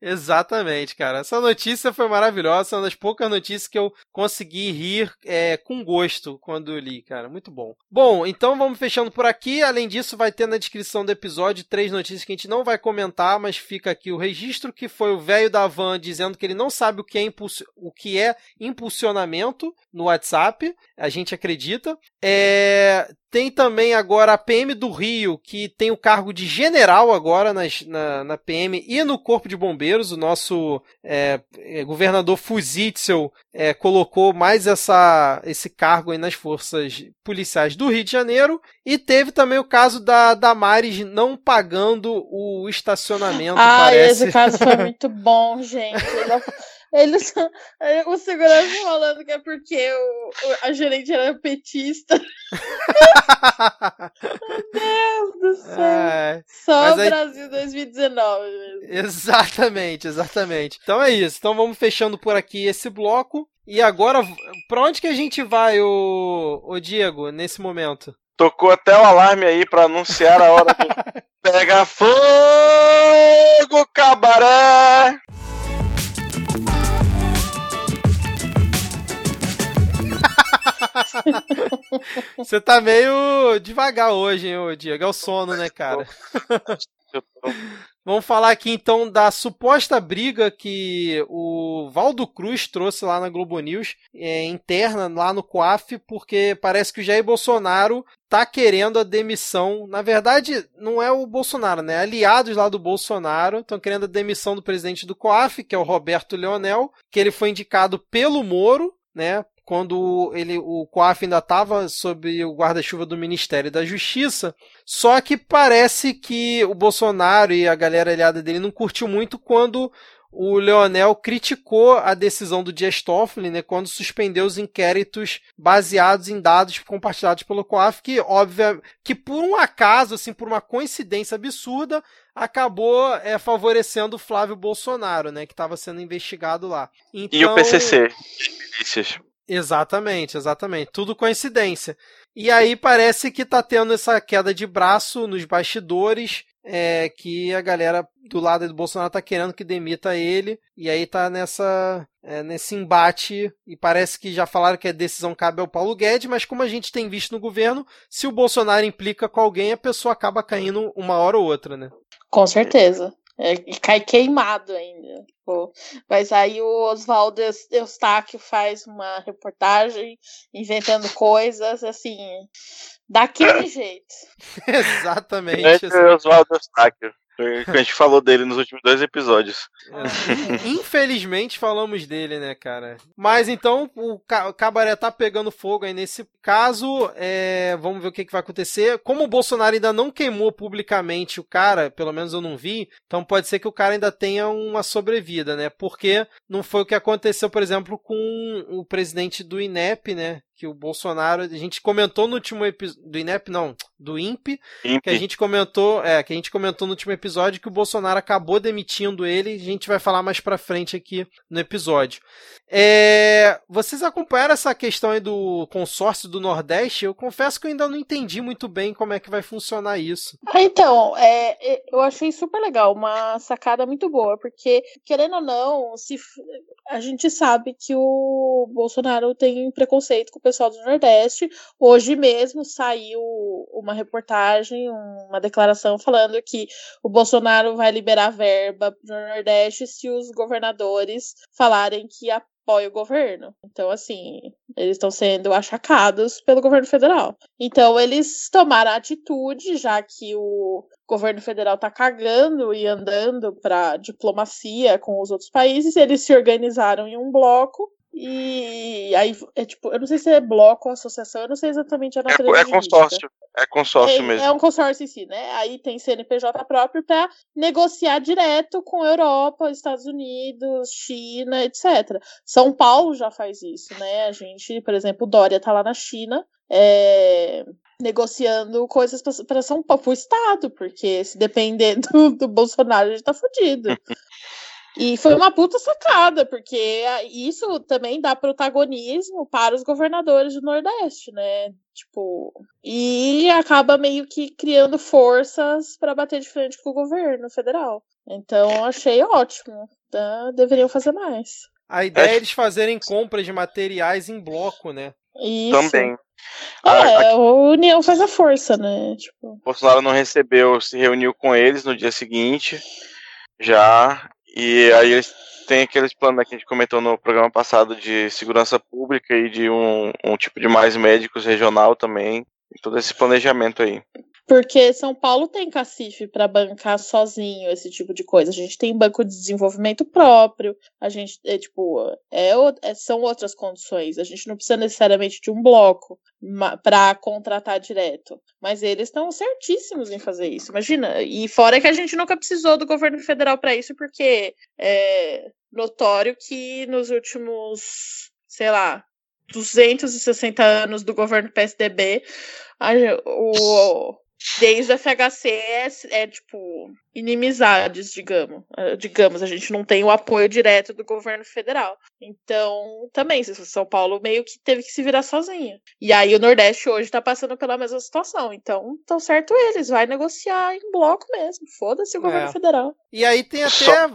Exatamente, cara. Essa notícia foi maravilhosa. Uma das poucas notícias que eu consegui rir é, com gosto quando li, cara. Muito bom. Bom, então vamos fechando por aqui. Além disso, vai ter na descrição do episódio três notícias que a gente não vai comentar, mas fica aqui o registro que foi o velho da van dizendo que ele não sabe o que é, o que é impulsionamento no WhatsApp. A gente acredita. É Tem também agora a PM do Rio, que tem o cargo de general agora nas, na, na PM e no Corpo de Bombeiros. O nosso é, é, governador Fuzitzel é, colocou mais essa, esse cargo aí nas forças policiais do Rio de Janeiro. E teve também o caso da Damares não pagando o estacionamento. Ah, parece. esse caso foi muito bom, gente. Eles, o segurança falando que é porque o, a gerente era petista. Meu Deus do céu. É, Só o aí... Brasil 2019 mesmo. Exatamente, exatamente. Então é isso. Então vamos fechando por aqui esse bloco. E agora, pra onde que a gente vai, o, o Diego, nesse momento? Tocou até o alarme aí para anunciar a hora do Pega Fogo, cabaré! Você tá meio devagar hoje, hein, Diego? É o sono, né, cara? Vamos falar aqui então da suposta briga que o Valdo Cruz trouxe lá na Globo News, é, interna lá no COAF, porque parece que o Jair Bolsonaro tá querendo a demissão. Na verdade, não é o Bolsonaro, né? Aliados lá do Bolsonaro estão querendo a demissão do presidente do COAF, que é o Roberto Leonel, que ele foi indicado pelo Moro, né, quando ele, o COAF ainda estava sob o guarda-chuva do Ministério da Justiça. Só que parece que o Bolsonaro e a galera aliada dele não curtiu muito quando o Leonel criticou a decisão do Dias Toffoli, né, quando suspendeu os inquéritos baseados em dados compartilhados pelo COAF, que óbvio que por um acaso, assim, por uma coincidência absurda, acabou é, favorecendo o Flávio Bolsonaro, né, que estava sendo investigado lá. Então... E o PCC, Exatamente, exatamente. Tudo coincidência. E aí parece que tá tendo essa queda de braço nos bastidores, é, que a galera do lado do Bolsonaro tá querendo que demita ele, e aí tá nessa é, nesse embate, e parece que já falaram que a decisão cabe ao Paulo Guedes, mas como a gente tem visto no governo, se o Bolsonaro implica com alguém, a pessoa acaba caindo uma hora ou outra, né? Com certeza. É, e cai queimado ainda. Tipo, mas aí o Oswaldo Eustáquio faz uma reportagem inventando coisas, assim, daquele jeito. Exatamente. Assim. Oswaldo Eustáquio. A gente falou dele nos últimos dois episódios. É, infelizmente falamos dele, né, cara? Mas então o cabaré tá pegando fogo aí nesse caso. É, vamos ver o que, que vai acontecer. Como o Bolsonaro ainda não queimou publicamente o cara, pelo menos eu não vi, então pode ser que o cara ainda tenha uma sobrevida, né? Porque não foi o que aconteceu, por exemplo, com o presidente do INEP, né? Que o Bolsonaro, a gente comentou no último episódio do INEP, não, do INPE, INPE, que a gente comentou, é, que a gente comentou no último episódio que o Bolsonaro acabou demitindo ele, a gente vai falar mais pra frente aqui no episódio. É, vocês acompanharam essa questão aí do consórcio do Nordeste? Eu confesso que eu ainda não entendi muito bem como é que vai funcionar isso. Ah, então, é, é eu achei super legal, uma sacada muito boa, porque, querendo ou não, se, a gente sabe que o Bolsonaro tem preconceito com o pessoal do Nordeste. Hoje mesmo saiu uma reportagem, uma declaração falando que o Bolsonaro vai liberar verba para o Nordeste se os governadores falarem que a apoia o governo. Então, assim, eles estão sendo achacados pelo governo federal. Então, eles tomaram atitude, já que o governo federal tá cagando e andando para diplomacia com os outros países, eles se organizaram em um bloco e aí, é tipo, eu não sei se é bloco ou associação, eu não sei exatamente a natureza. É, é consórcio, é consórcio é, mesmo. É um consórcio em si, né? Aí tem CNPJ próprio para negociar direto com Europa, Estados Unidos, China, etc. São Paulo já faz isso, né? A gente, por exemplo, o Dória tá lá na China, é, negociando coisas para São Paulo, pro Estado, porque se depender do, do Bolsonaro, a gente tá fudido. E foi uma puta sacada, porque isso também dá protagonismo para os governadores do Nordeste, né? Tipo, e acaba meio que criando forças para bater de frente com o governo federal. Então, achei ótimo. Tá? Deveriam fazer mais. A ideia é eles fazerem compras de materiais em bloco, né? Isso. Também. É, a, a união faz a força, né? Tipo... Bolsonaro não recebeu, se reuniu com eles no dia seguinte, já, e aí eles têm aqueles planos né, que a gente comentou no programa passado de segurança pública e de um, um tipo de mais médicos regional também. todo esse planejamento aí. Porque São Paulo tem cacife para bancar sozinho esse tipo de coisa. A gente tem banco de desenvolvimento próprio. A gente é tipo é, é são outras condições. A gente não precisa necessariamente de um bloco para contratar direto. Mas eles estão certíssimos em fazer isso. Imagina. E fora que a gente nunca precisou do governo federal para isso, porque é notório que nos últimos, sei lá, 260 anos do governo PSDB, a, o, Desde a FHC é, é, tipo inimizades, digamos. É, digamos, a gente não tem o apoio direto do governo federal. Então, também, São Paulo meio que teve que se virar sozinho. E aí o Nordeste hoje tá passando pela mesma situação. Então, estão certo eles, vai negociar em bloco mesmo. Foda-se o governo é. federal. E aí tem até. Só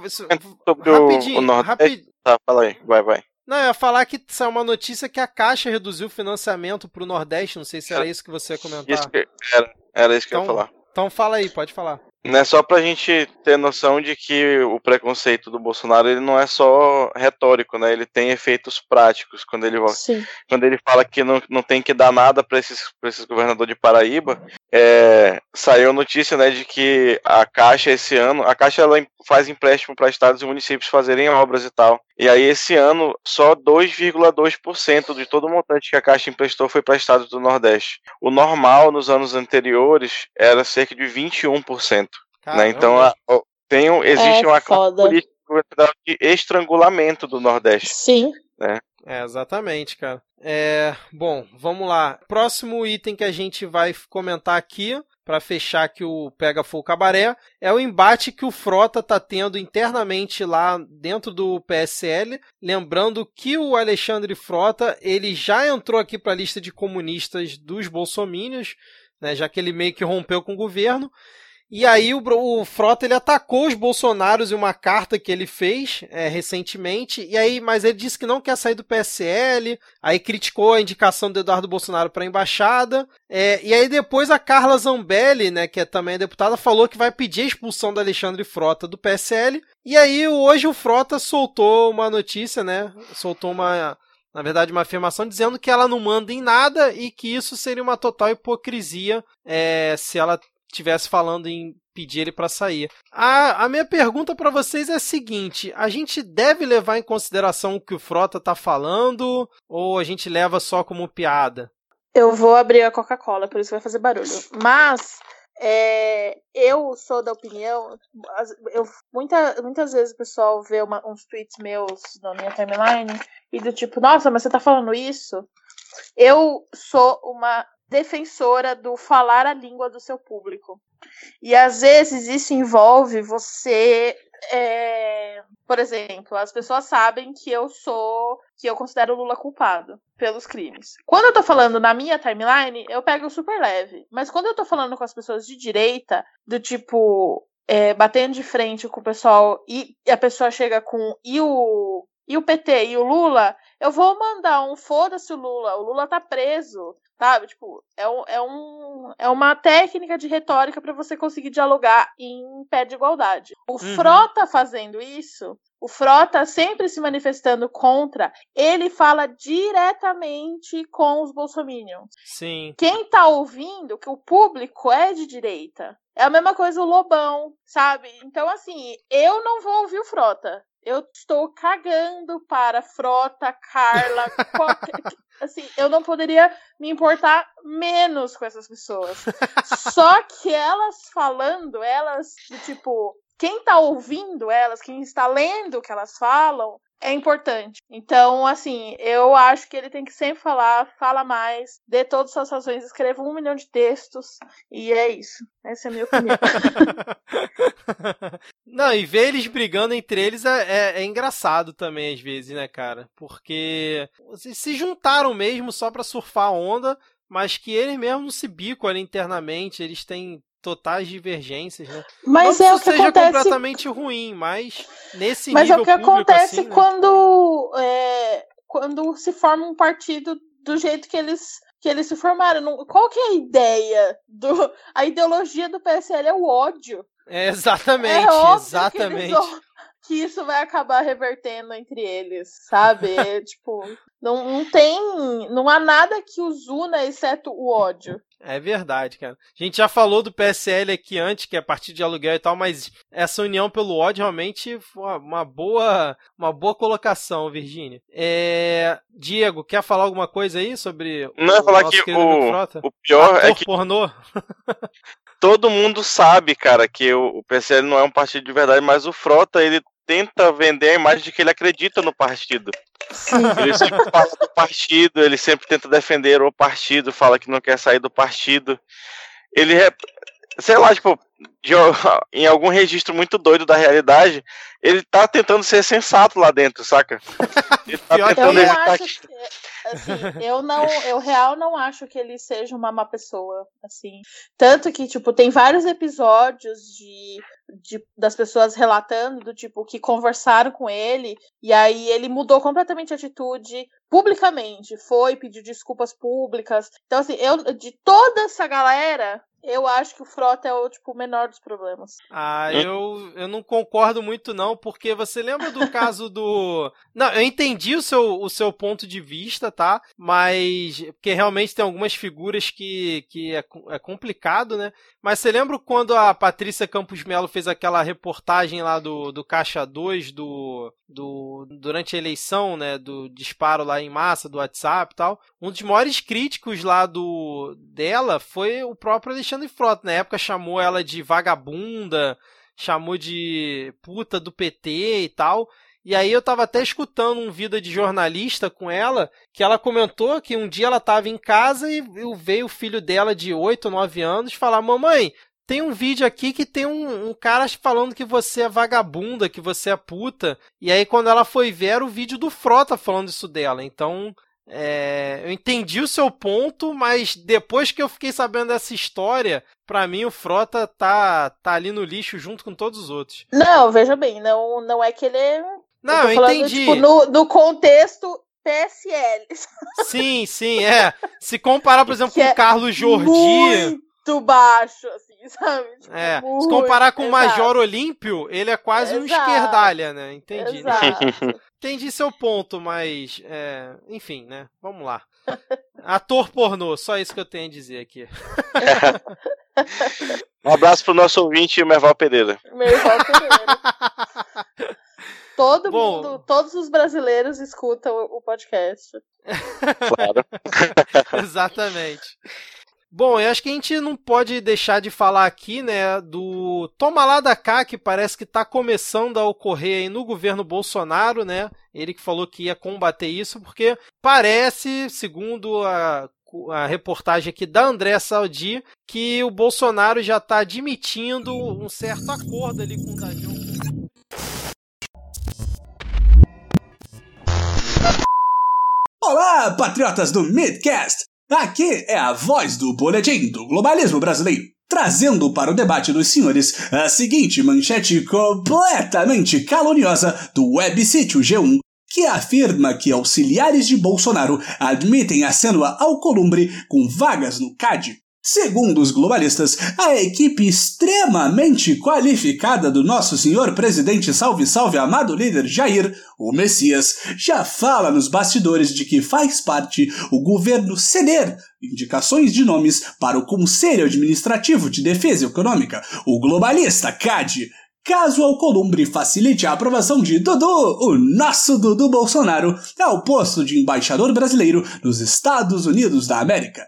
rapidinho, o Nordeste. Rapid... Tá, fala aí, vai, vai. Não, eu ia falar que saiu uma notícia que a Caixa reduziu o financiamento para o Nordeste. Não sei se era isso que você ia comentar. Isso que era, era isso que então, eu ia então, falar. Então fala aí, pode falar. Né, só pra gente ter noção de que o preconceito do Bolsonaro ele não é só retórico, né? Ele tem efeitos práticos quando ele, quando ele fala que não, não tem que dar nada para esses, pra esses governadores de Paraíba. É, saiu notícia né, de que a Caixa esse ano, a Caixa ela faz empréstimo para estados e municípios fazerem obras e tal. E aí esse ano só 2,2% de todo o montante que a Caixa emprestou foi para estados do Nordeste. O normal nos anos anteriores era cerca de 21%. Né? Então a, tem, existe é uma foda. política de estrangulamento do Nordeste. Sim. Né? É, exatamente, cara. É, bom, vamos lá. Próximo item que a gente vai comentar aqui para fechar que o Pega Fogo Cabaré é o embate que o Frota está tendo internamente lá dentro do PSL, lembrando que o Alexandre Frota, ele já entrou aqui para a lista de comunistas dos bolsomínios, né, já que ele meio que rompeu com o governo, e aí o, o, Frota ele atacou os Bolsonaros em uma carta que ele fez é, recentemente. E aí, mas ele disse que não quer sair do PSL. Aí criticou a indicação do Eduardo Bolsonaro para a embaixada. É, e aí depois a Carla Zambelli, né, que é também deputada, falou que vai pedir a expulsão do Alexandre Frota do PSL. E aí hoje o Frota soltou uma notícia, né? Soltou uma na verdade, uma afirmação dizendo que ela não manda em nada e que isso seria uma total hipocrisia é, se ela estivesse falando em pedir ele para sair. A, a minha pergunta para vocês é a seguinte: a gente deve levar em consideração o que o Frota tá falando ou a gente leva só como piada? Eu vou abrir a Coca-Cola, por isso vai fazer barulho. Mas é, eu sou da opinião. Eu, muita, muitas vezes o pessoal vê uma, uns tweets meus na minha timeline e do tipo, nossa, mas você tá falando isso? Eu sou uma defensora do falar a língua do seu público. E às vezes isso envolve você. É... Por exemplo, as pessoas sabem que eu sou. que eu considero o Lula culpado pelos crimes. Quando eu tô falando na minha timeline, eu pego super leve. Mas quando eu tô falando com as pessoas de direita, do tipo. É, batendo de frente com o pessoal e a pessoa chega com e o e o PT e o Lula, eu vou mandar um foda-se o Lula, o Lula tá preso, sabe? Tipo, é, um, é, um, é uma técnica de retórica para você conseguir dialogar em pé de igualdade. O uhum. Frota fazendo isso, o Frota sempre se manifestando contra, ele fala diretamente com os bolsominions. Sim. Quem tá ouvindo, que o público é de direita, é a mesma coisa o Lobão, sabe? Então, assim, eu não vou ouvir o Frota. Eu estou cagando para Frota, Carla, qualquer... assim, eu não poderia me importar menos com essas pessoas. Só que elas falando, elas, tipo, quem está ouvindo elas, quem está lendo o que elas falam, é importante. Então, assim, eu acho que ele tem que sempre falar, fala mais, dê todas as razões, escreva um milhão de textos, e é isso. Essa é a minha opinião. Não, e ver eles brigando entre eles é, é, é, engraçado também, às vezes, né, cara? Porque se juntaram mesmo só pra surfar a onda, mas que eles mesmos se bicam ali internamente, eles têm totais divergências, né? Mas não é o que seja acontece... completamente ruim, mas nesse mas nível Mas é o que acontece assim, né? quando é, quando se forma um partido do jeito que eles que eles se formaram. Qual que é a ideia do a ideologia do PSL é o ódio. É exatamente, é exatamente. Que isso vai acabar revertendo entre eles, sabe? É, tipo, não, não tem. Não há nada que os una exceto o ódio. É verdade, cara. A gente já falou do PSL aqui antes, que é partido de aluguel e tal, mas essa união pelo ódio realmente foi uma boa, uma boa colocação, Virgínia. É... Diego, quer falar alguma coisa aí sobre Não, o falar que o, o pior Ator é que pornô? todo mundo sabe, cara, que o, o PSL não é um partido de verdade, mas o Frota, ele tenta vender a imagem de que ele acredita no partido. Ele sempre fala do partido, ele sempre tenta defender o partido, fala que não quer sair do partido. Ele, sei lá, tipo, de, em algum registro muito doido da realidade, ele tá tentando ser sensato lá dentro, saca? Ele tá tentando eu não acho que, assim, eu não, eu real não acho que ele seja uma má pessoa, assim. Tanto que, tipo, tem vários episódios de, de das pessoas relatando do tipo que conversaram com ele e aí ele mudou completamente a atitude publicamente, foi pedir desculpas públicas. Então, assim, eu de toda essa galera, eu acho que o Frota é o tipo menor dos problemas. Ah, eu, eu não concordo muito não, porque você lembra do caso do Não, eu entendi o seu, o seu ponto de vista, tá? Mas porque realmente tem algumas figuras que, que é, é complicado, né? Mas você lembra quando a Patrícia Campos Melo fez aquela reportagem lá do, do Caixa 2 do, do durante a eleição, né, do disparo lá em massa do WhatsApp e tal? Um dos maiores críticos lá do dela foi o próprio Alexandre Frota. Na época chamou ela de vagabunda, chamou de puta do PT e tal. E aí eu tava até escutando um vídeo de jornalista com ela, que ela comentou que um dia ela tava em casa e veio o filho dela de 8 ou 9 anos falar: Mamãe, tem um vídeo aqui que tem um, um, cara falando que você é vagabunda, que você é puta. E aí quando ela foi ver, era o vídeo do Frota falando isso dela. Então é, eu entendi o seu ponto, mas depois que eu fiquei sabendo dessa história, para mim o Frota tá, tá ali no lixo junto com todos os outros. Não, veja bem, não, não é que ele é. Não, eu, falando, entendi. Tipo, no, no contexto PSL. Sim, sim, é. Se comparar, por exemplo, que com o é Carlos Jordi. Muito baixo, assim, sabe? Tipo, é. Muito, se comparar com o Major Olímpio, ele é quase exato, um esquerdalha, né? Entendi. Exato. Entendi seu ponto, mas. É, enfim, né? Vamos lá. Ator pornô, só isso que eu tenho a dizer aqui. um abraço pro nosso ouvinte, Merval Pereira. Merval Pereira. Todo Bom, mundo, todos os brasileiros escutam o podcast. Claro. Exatamente. Bom, eu acho que a gente não pode deixar de falar aqui, né, do toma lá da cá, que parece que está começando a ocorrer aí no governo Bolsonaro, né? Ele que falou que ia combater isso, porque parece, segundo a, a reportagem aqui da André Saldi, que o Bolsonaro já está admitindo um certo acordo ali com o Dajão. Olá, patriotas do Midcast! Aqui é a voz do boletim do globalismo brasileiro, trazendo para o debate dos senhores a seguinte manchete completamente caluniosa do websítio G1, que afirma que auxiliares de Bolsonaro admitem a Alcolumbre com vagas no CAD. Segundo os globalistas, a equipe extremamente qualificada do nosso senhor presidente salve salve amado líder Jair, o Messias, já fala nos bastidores de que faz parte o governo ceder indicações de nomes para o Conselho Administrativo de Defesa Econômica, o globalista CAD, Caso Alcolumbre facilite a aprovação de Dudu, o nosso Dudu Bolsonaro, ao posto de embaixador brasileiro nos Estados Unidos da América.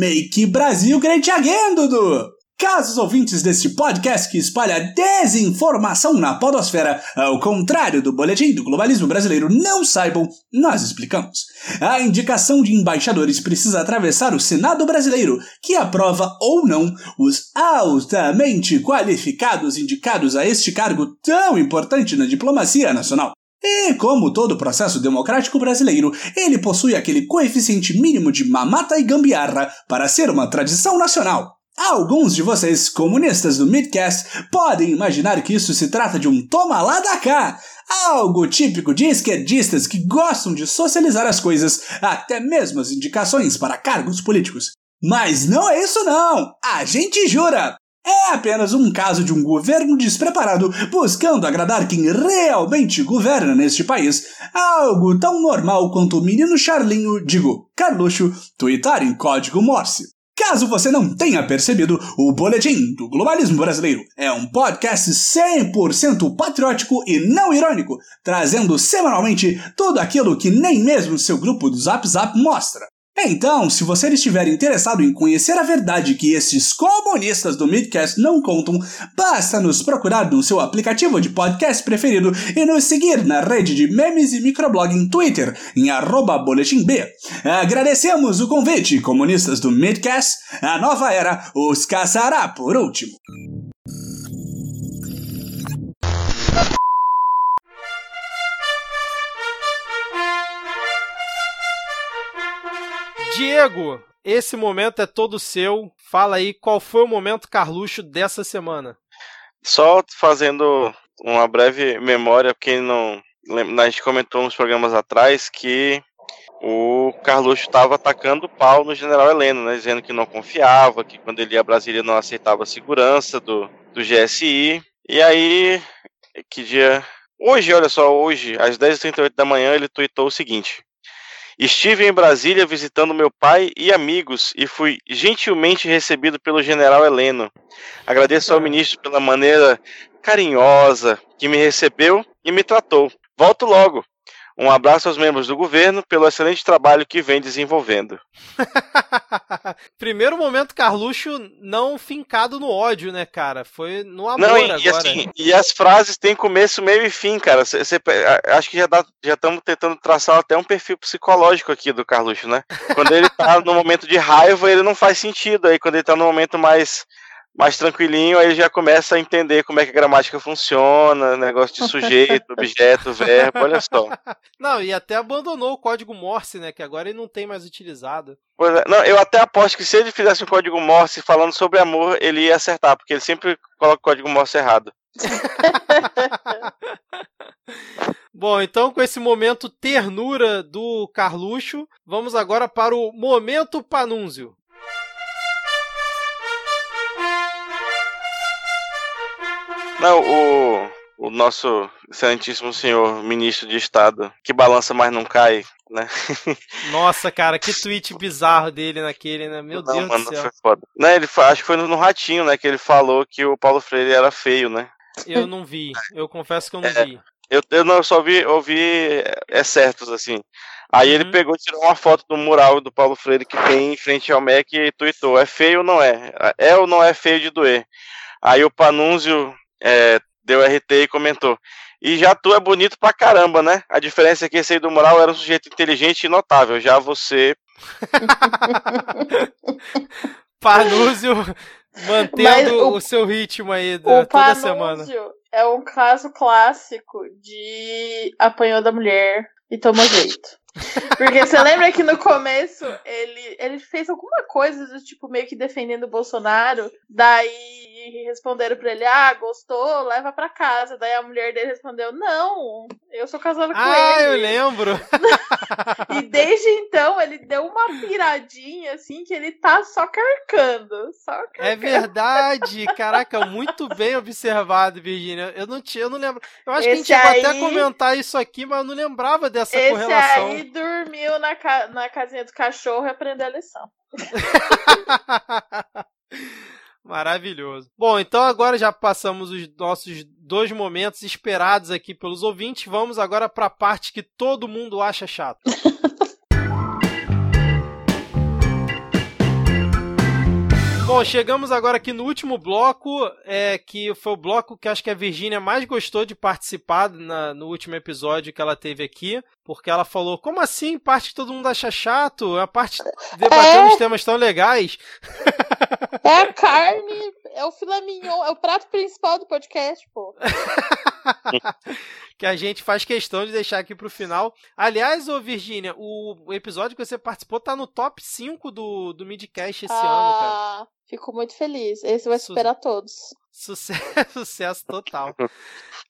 Make Brasil Great Again, Dudu! Caso os ouvintes deste podcast que espalha desinformação na podosfera, ao contrário do boletim do globalismo brasileiro, não saibam, nós explicamos. A indicação de embaixadores precisa atravessar o Senado brasileiro, que aprova ou não os altamente qualificados indicados a este cargo tão importante na diplomacia nacional. E como todo processo democrático brasileiro, ele possui aquele coeficiente mínimo de mamata e gambiarra para ser uma tradição nacional. Alguns de vocês, comunistas do Midcast, podem imaginar que isso se trata de um toma lá da cá, algo típico de esquerdistas que gostam de socializar as coisas, até mesmo as indicações para cargos políticos. Mas não é isso não! A gente jura! é apenas um caso de um governo despreparado buscando agradar quem realmente governa neste país. Algo tão normal quanto o menino Charlinho, digo, Carluxo, tweetar em código Morse. Caso você não tenha percebido, o Boletim do Globalismo Brasileiro é um podcast 100% patriótico e não irônico, trazendo semanalmente tudo aquilo que nem mesmo seu grupo do Zap Zap mostra. Então, se você estiver interessado em conhecer a verdade que esses comunistas do Midcast não contam, basta nos procurar no seu aplicativo de podcast preferido e nos seguir na rede de memes e microblogging Twitter, em arroba boletimb. Agradecemos o convite, comunistas do Midcast. A nova era os caçará por último. Diego, esse momento é todo seu. Fala aí qual foi o momento Carluxo dessa semana. Só fazendo uma breve memória, quem não. A gente comentou nos programas atrás que o Carluxo estava atacando o pau no general Heleno, né, dizendo que não confiava, que quando ele ia a Brasília não aceitava a segurança do, do GSI. E aí, que dia. Hoje, olha só, hoje, às 10h38 da manhã, ele tweetou o seguinte: Estive em Brasília visitando meu pai e amigos e fui gentilmente recebido pelo general Heleno. Agradeço ao ministro pela maneira carinhosa que me recebeu e me tratou. Volto logo. Um abraço aos membros do governo pelo excelente trabalho que vem desenvolvendo. Primeiro momento Carluxo não fincado no ódio, né, cara? Foi no amor não, e, agora. E, assim, e as frases têm começo, meio e fim, cara. Cê, cê, acho que já estamos tentando traçar até um perfil psicológico aqui do Carluxo, né? Quando ele tá no momento de raiva, ele não faz sentido. Aí quando ele tá no momento mais mais tranquilinho, aí já começa a entender como é que a gramática funciona, negócio de sujeito, objeto, verbo, olha só. Não, e até abandonou o código Morse, né, que agora ele não tem mais utilizado. Pois é, não, eu até aposto que se ele fizesse um código Morse falando sobre amor, ele ia acertar, porque ele sempre coloca o código Morse errado. Bom, então com esse momento ternura do Carluxo, vamos agora para o momento Panúnzio. Não, o, o nosso excelentíssimo senhor ministro de Estado, que balança, mas não cai, né? Nossa, cara, que tweet bizarro dele naquele, né? Meu não, Deus mano, do céu. Foi foda. Não, ele, acho que foi no, no Ratinho, né? Que ele falou que o Paulo Freire era feio, né? Eu não vi, eu confesso que eu não É. vi. Eu, eu não eu só vi, ouvi excertos, assim. Aí ele Uhum. pegou e tirou uma foto do mural do Paulo Freire que tem em frente ao MEC e tweetou: é feio ou não é? É ou não é feio de doer? Aí o Panúnzio é, deu RT e comentou: e já tu é bonito pra caramba, né? A diferença é que esse aí do mural era um sujeito inteligente e notável. Já você. Panúzio mantendo o- o, seu ritmo aí da- O toda semana. Panúncio é um caso clássico de apanhou da mulher e tomou jeito. Porque você lembra que no começo ele, ele fez alguma coisa do tipo meio que defendendo o Bolsonaro, daí responderam pra ele: "Ah, gostou, leva pra casa". Daí a mulher dele respondeu: "Não, eu sou casada com Ah, eu ele". lembro. E desde então ele deu uma piradinha assim que ele tá só carcando, só carcando. É verdade. Caraca, muito bem observado, Virgínia. Eu não tinha, eu não lembro. Eu acho que a gente Esse chegou até a aí- comentar isso aqui, mas eu não lembrava dessa Esse correlação. aí dormiu na, ca- na casinha do cachorro e aprendeu a lição. Maravilhoso. Bom, então agora já passamos os nossos dois momentos esperados aqui pelos ouvintes. Vamos agora para a parte que todo mundo acha chato. Bom, chegamos agora aqui no último bloco, é, que foi o bloco que acho que a Virgínia mais gostou de participar na- no último episódio que ela teve aqui, porque ela falou, como assim, parte que todo mundo acha chato? A parte debatendo É. os temas tão legais. É a carne, é o filé mignon, é o prato principal do podcast, pô. que a gente faz questão de deixar aqui pro final. Aliás, ô Virgínia, o episódio que você participou tá no top 5 do, do Midcast esse ano, cara. Ah, Fico muito feliz. Esse vai Su- superar todos. Sucesso, sucesso total.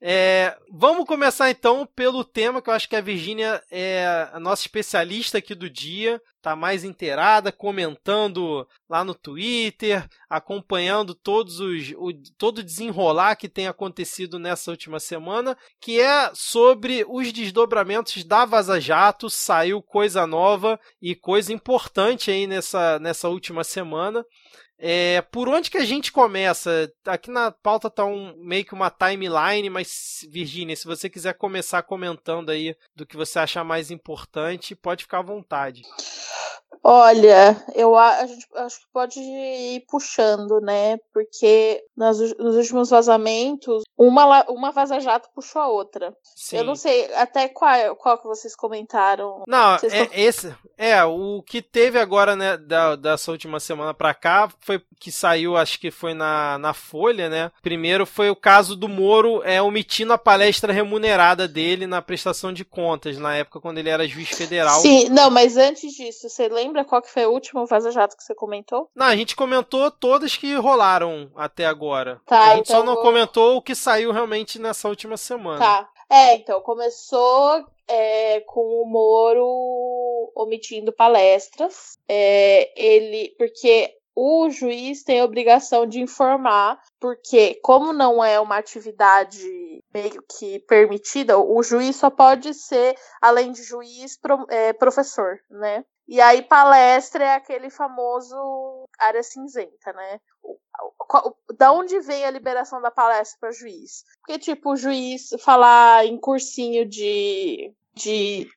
É, vamos começar então pelo tema que eu acho que a Virgínia é a nossa especialista aqui do dia, tá mais inteirada, comentando lá no Twitter, acompanhando todos os o, todo o desenrolar que tem acontecido nessa última semana, que é sobre os desdobramentos da Vaza Jato, saiu coisa nova e coisa importante aí nessa, nessa última semana. É, por onde que a gente começa? Aqui na pauta tá um, meio que uma timeline, mas Virginia, se você quiser começar comentando aí do que você achar mais importante, pode ficar à vontade. Olha, eu a, a gente acho que pode ir puxando, né? Porque nas, nos últimos vazamentos, uma, uma vaza-jato puxou a outra. Sim. Eu não sei até qual, qual que vocês comentaram. Não, Vocês é, estão- esse, é, o que teve agora, né, da, dessa última semana pra cá, foi que saiu, acho que foi na, na Folha, né? Primeiro foi o caso do Moro é, omitindo a palestra remunerada dele na prestação de contas, na época quando ele era juiz federal. Sim, não, mas antes disso, você lembra qual que foi o último vaza-jato que você comentou? Não, a gente comentou todas que rolaram até agora. Tá, a gente só então não vou- comentou o que saiu realmente nessa última semana. Tá. É, então, começou é, com o Moro omitindo palestras. É, ele. Porque o juiz tem a obrigação de informar, porque, como não é uma atividade meio que permitida, o juiz só pode ser, além de juiz, pro- é, professor, né? E aí, palestra é aquele famoso área cinzenta, né? Da onde vem a liberação da palestra para juiz? Porque, tipo, o juiz falar em cursinho de, de,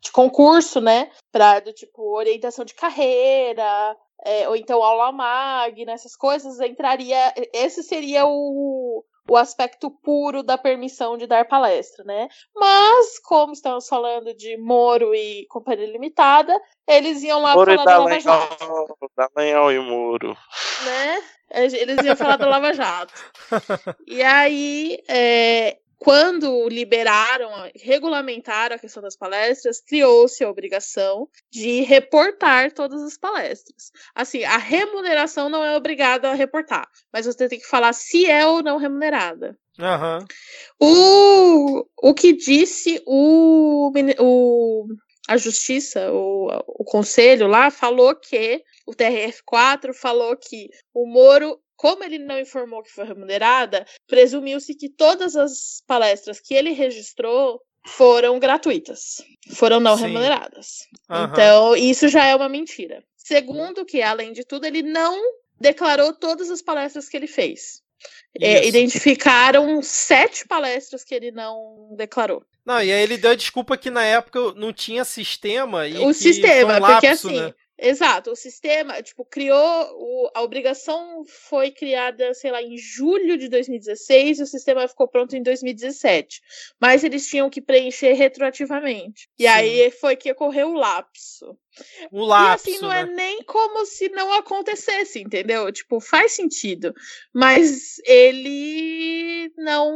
de concurso, né? Pra, do tipo, orientação de carreira, é, ou então aula magna, essas coisas, entraria. Esse seria o, o aspecto puro da permissão de dar palestra, né? Mas, como estamos falando de Moro e Companhia Limitada, eles iam lá Moro e falar da Lava Jato Dallagnol, e Muro. né? Eles iam falar da Lava Jato. E aí, é, quando liberaram, regulamentaram a questão das palestras, criou-se a obrigação de reportar todas as palestras. Assim, a remuneração não é obrigada a reportar, mas você tem que falar se é ou não remunerada. Aham. O, o que disse o, o a justiça, o, o conselho lá, falou que o TRF4 falou que o Moro, como ele não informou que foi remunerada, presumiu-se que todas as palestras que ele registrou foram gratuitas, foram não Sim. remuneradas. Aham. Então, isso já é uma mentira. Segundo, que além de tudo, ele não declarou todas as palestras que ele fez. É, identificaram sete palestras que ele não declarou. Não, e aí ele deu a desculpa que na época não tinha sistema e o sistema, um porque lapso, assim, né? Exato, o sistema, tipo, criou, o- a obrigação foi criada, sei lá, em julho de 2016 e o sistema ficou pronto em 2017. Mas eles tinham que preencher retroativamente. E Sim. aí foi que ocorreu o lapso. Um lapso, e assim, não né? é nem como se não acontecesse, entendeu? Tipo, faz sentido. Mas ele não,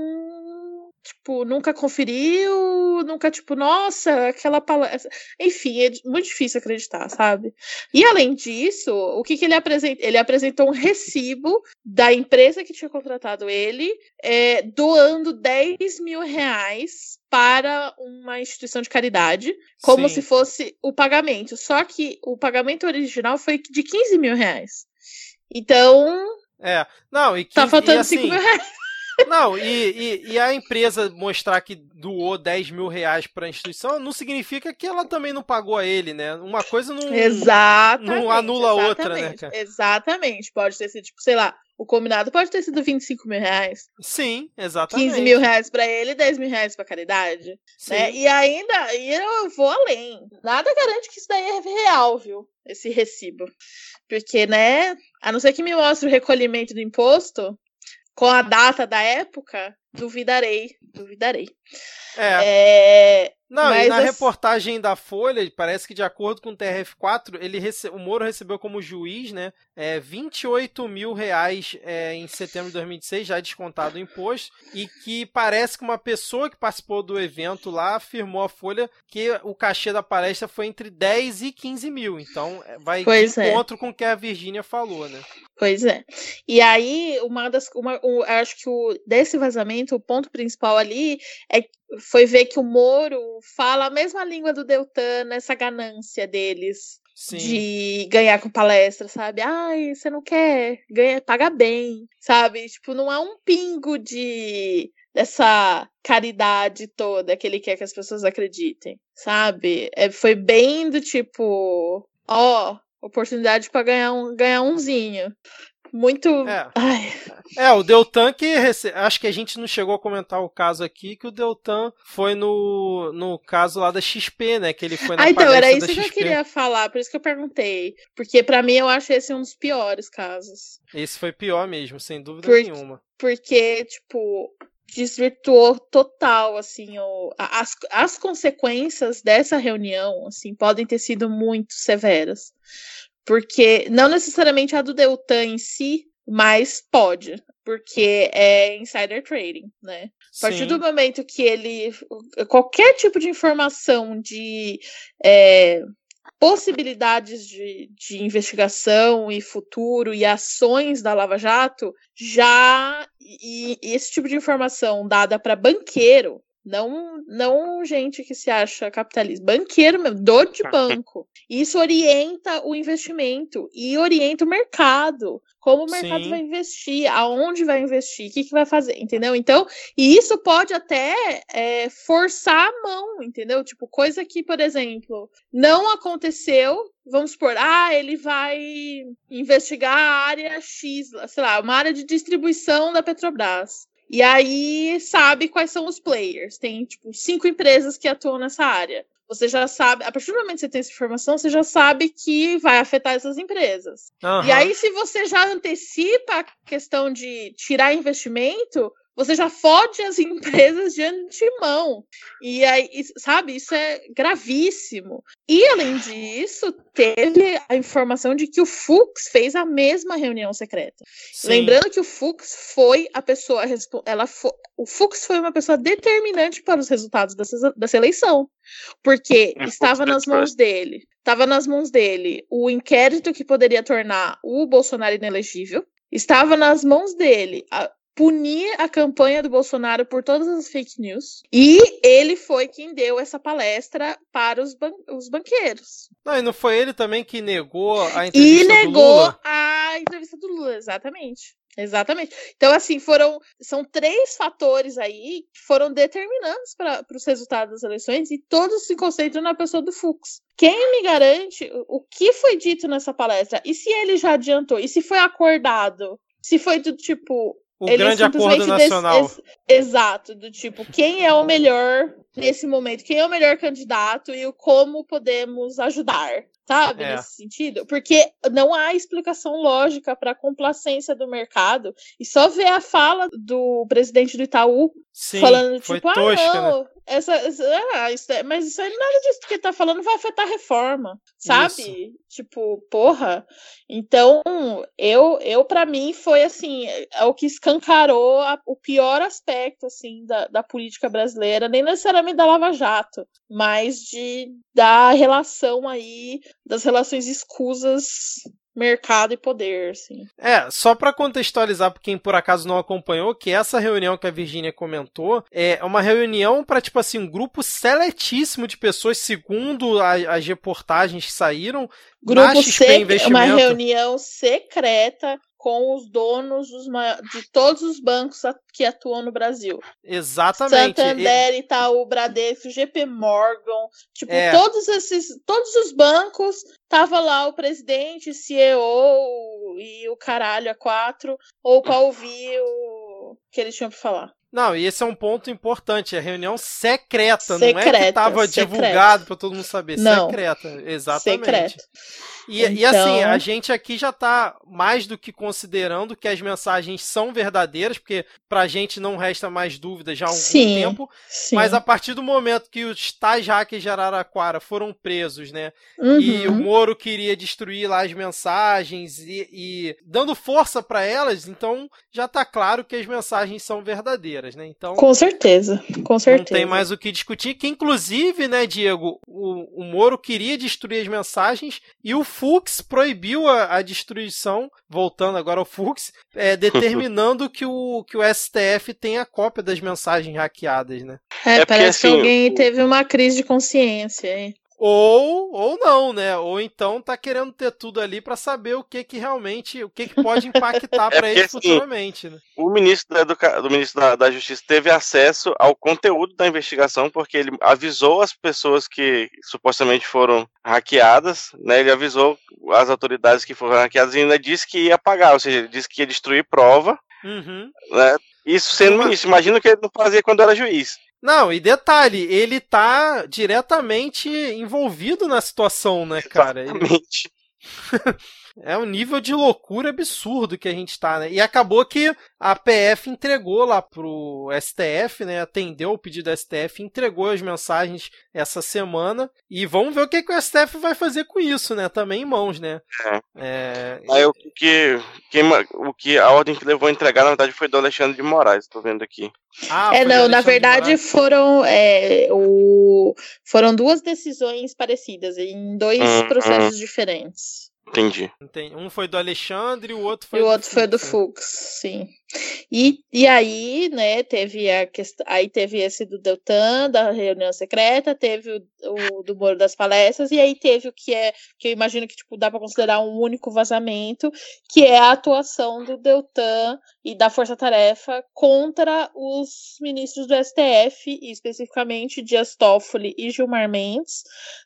tipo, nunca conferiu, nunca, tipo, nossa, aquela palestra. Enfim, é muito difícil acreditar, sabe? E além disso, o que, que ele apresenta? Ele apresentou um recibo da empresa que tinha contratado ele, é, doando 10 mil reais para uma instituição de caridade, como Sim. se fosse o pagamento. Só que o pagamento original foi de 15 mil reais. Então, É. Não, e que tá faltando e, 5 assim, mil reais. Não, e, e, e a empresa mostrar que doou 10 mil reais pra instituição não significa que ela também não pagou a ele, né? Uma coisa não. Exatamente. não anula a outra, né, exatamente, cara? Exatamente. Pode ter sido, tipo, sei lá, o combinado pode ter sido 25 mil reais. Sim, exatamente. 15 mil reais pra ele e 10 mil reais pra caridade. Sim. Né? E ainda, e eu vou além. Nada garante que isso daí é real, viu? Esse recibo. Porque, né? A não ser que me mostre o recolhimento do imposto com a data da época, duvidarei, duvidarei. É. é... Não, e na as... reportagem da Folha, parece que de acordo com o TRF4, ele rece... o Moro recebeu como juiz, né, é, 28 mil reais é, em setembro de 2016, já descontado o imposto, e que parece que uma pessoa que participou do evento lá afirmou à Folha que o cachê da palestra foi entre 10 e 15 mil. Então, é, vai pois de é. encontro com o que a Virgínia falou, né? Pois é. E aí, uma das. Uma, um, acho que o, desse vazamento, o ponto principal ali é foi ver que o Moro fala a mesma língua do Deltan nessa ganância deles Sim. de ganhar com palestra, sabe? Ai, você não quer, ganha, paga bem, sabe? Tipo, não há um pingo de dessa caridade toda que ele quer que as pessoas acreditem, sabe? É, foi bem do tipo, ó, oportunidade para ganhar um ganhar umzinho muito. É, é o Deltan que. Rece... Acho que a gente não chegou a comentar o caso aqui, que o Deltan foi no, no caso lá da XP, né? Que ele foi na Ah, então, era isso que XP. eu queria falar, por isso que eu perguntei. Porque para mim eu acho esse um dos piores casos. Esse foi pior mesmo, sem dúvida por... nenhuma. Porque, tipo, desvirtuou total, assim, o, as, as consequências dessa reunião, assim, podem ter sido muito severas. Porque não necessariamente a do Deltan em si, mas pode, porque é insider trading, né? A partir Sim. do momento que ele. Qualquer tipo de informação de é, possibilidades de, de investigação e futuro e ações da Lava Jato, já. E, e esse tipo de informação dada para banqueiro, não, não gente que se acha capitalista, banqueiro mesmo, dono de banco. Isso orienta o investimento e orienta o mercado. Como o mercado Sim. vai investir, aonde vai investir, o que, que vai fazer, entendeu? Então, e isso pode até é, forçar a mão, entendeu? Tipo, coisa que, por exemplo, não aconteceu. Vamos supor, ah, ele vai investigar a área X, sei lá, uma área de distribuição da Petrobras. E aí sabe quais são os players. Tem, tipo, cinco empresas que atuam nessa área. Você já sabe, a partir do momento que você tem essa informação, você já sabe que vai afetar essas empresas. Uhum. E aí, se você já antecipa a questão de tirar investimento, você já fode as empresas de antemão. E aí, sabe, isso é gravíssimo. E além disso, teve a informação de que o Fux fez a mesma reunião secreta. Sim. Lembrando que o Fux foi a pessoa, ela foi, o Fux foi uma pessoa determinante para os resultados dessa, dessa eleição, porque é, estava nas mãos dele. Estava nas mãos dele o inquérito que poderia tornar o Bolsonaro inelegível. Estava nas mãos dele a, punir a campanha do Bolsonaro por todas as fake news. E ele foi quem deu essa palestra para os, ban os banqueiros. Não, e não foi ele também que negou a entrevista e do Lula? E negou a entrevista do Lula, exatamente. Exatamente. Então, assim, foram. São três fatores aí que foram determinantes para os resultados das eleições e todos se concentram na pessoa do Fux. Quem me garante o que foi dito nessa palestra? E se ele já adiantou? E se foi acordado? Se foi do tipo, o ele grande acordo nacional. Des, exato, do tipo, quem é o melhor nesse momento? Quem é o melhor candidato e o como podemos ajudar? Sabe, é. nesse sentido? Porque não há explicação lógica para a complacência do mercado. E só ver a fala do presidente do Itaú Sim, falando, tipo, ah, não, né? essa, essa ah, isso é, mas isso aí nada disso que ele tá falando vai afetar a reforma, sabe? Isso. Tipo, porra. Então, eu, eu para mim, foi assim, é o que escancarou a, o pior aspecto, assim, da, da política brasileira, nem necessariamente da Lava Jato, mas de da relação aí, das relações escusas mercado e poder, assim. É, só para contextualizar para quem por acaso não acompanhou, que essa reunião que a Virginia comentou é uma reunião para tipo assim, um grupo seletíssimo de pessoas, segundo a, as reportagens que saíram, grupo sec uma reunião secreta com os donos dos de todos os bancos que atuam no Brasil. Exatamente. Santander, Itaú, Bradesco, GP Morgan, tipo, é. todos esses, todos os bancos, tava lá o presidente, CEO e o caralho a quatro, ou para ouvir o que eles tinham para falar. Não, e esse é um ponto importante, é reunião secreta, Secreta, não é que estava secreta. divulgado para todo mundo saber, Não. secreta, exatamente. Secreto. E, e assim, Então- a gente aqui já tá mais do que considerando que as mensagens são verdadeiras, porque pra gente não resta mais dúvida já há algum Sim, tempo, Sim. mas a partir do momento que os tais hackers de Araraquara foram presos, né, e o Uhum. Moro queria destruir lá as mensagens e, e dando força pra elas, então já tá claro que as mensagens são verdadeiras, né? Então Com certeza, com certeza. não tem mais o que discutir. Que inclusive, né, Diego, o, o Moro queria destruir as mensagens e o Fux proibiu a, a destruição, voltando agora ao Fux, é, determinando que o, que o STF tenha cópia das mensagens hackeadas, né? É, É porque, parece que assim, alguém o- teve uma crise de consciência. hein? Ou, ou não, né? Ou então tá querendo ter tudo ali pra saber o que que realmente, o que que pode impactar É pra ele assim, futuramente, né? O ministro, da Educa... do ministro da, da Justiça teve acesso ao conteúdo da investigação, porque ele avisou as pessoas que supostamente foram hackeadas, né? Ele avisou as autoridades que foram hackeadas e ainda disse que ia pagar, ou seja, ele disse que ia destruir prova, Uhum. né? Isso sendo ministro. Imagina o que ele não fazia quando era juiz. Não, e detalhe, ele tá diretamente envolvido na situação, né, cara? Ele- Exatamente. é um nível de loucura absurdo que a gente tá, né? E acabou que a PF entregou lá pro STF, né? Atendeu o pedido do STF, entregou as mensagens essa semana. E vamos ver o que, que o STF vai fazer com isso, né? Também em mãos, né? É, Aí o que, quem o que a ordem que levou a entregar, na verdade, foi do Alexandre de Moraes, tô vendo aqui. Ah, é, não, na verdade foram, é, o, foram duas decisões parecidas em dois Uhum. processos diferentes. Entendi. Tem- Um foi do Alexandre e o outro foi E o do outro foi do Fux, né? Fux, sim. E, e aí, né, teve a questão. Aí teve esse do Deltan, da reunião secreta, teve o, o do Moro das palestras, e aí teve o que é, que eu imagino que tipo, dá para considerar um único vazamento, que é a atuação do Deltan e da Força Tarefa contra os ministros do STF, e especificamente Dias Toffoli e Gilmar Mendes,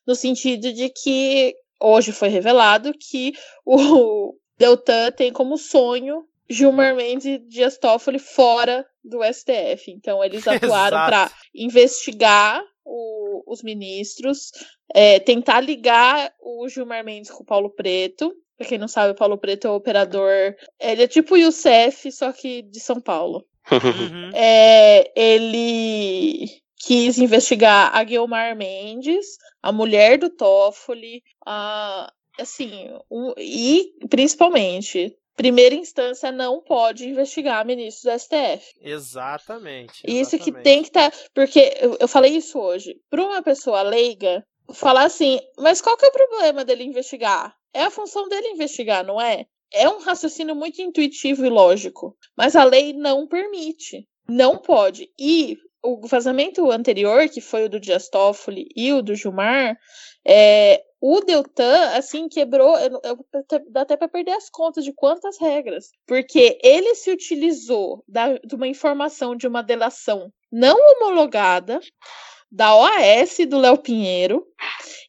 no sentido de que hoje foi revelado que o Deltan tem como sonho Gilmar Mendes e Dias Toffoli fora do STF. Então, eles atuaram para investigar o- os ministros, é, tentar ligar o Gilmar Mendes com o Paulo Preto. Pra quem não sabe, o Paulo Preto é o operador. Ele é tipo o Youssef, só que de São Paulo. Uhum. É, ele quis investigar a Guilmar Mendes, a mulher do Toffoli, a, assim, e principalmente, primeira instância não pode investigar ministros do STF. Exatamente. Isso que exatamente. tem que estar. porque eu, eu falei isso hoje. Para uma pessoa leiga, falar assim, mas qual que é o problema dele investigar? É a função dele investigar, não é? É um raciocínio muito intuitivo e lógico. Mas a lei não permite. Não pode. E o vazamento anterior, que foi o do Dias Toffoli e o do Gilmar, é, o Deltan, assim, quebrou. Eu, eu, dá até para perder as contas de quantas regras. Porque ele se utilizou da, de uma informação de uma delação não homologada da OAS do Léo Pinheiro,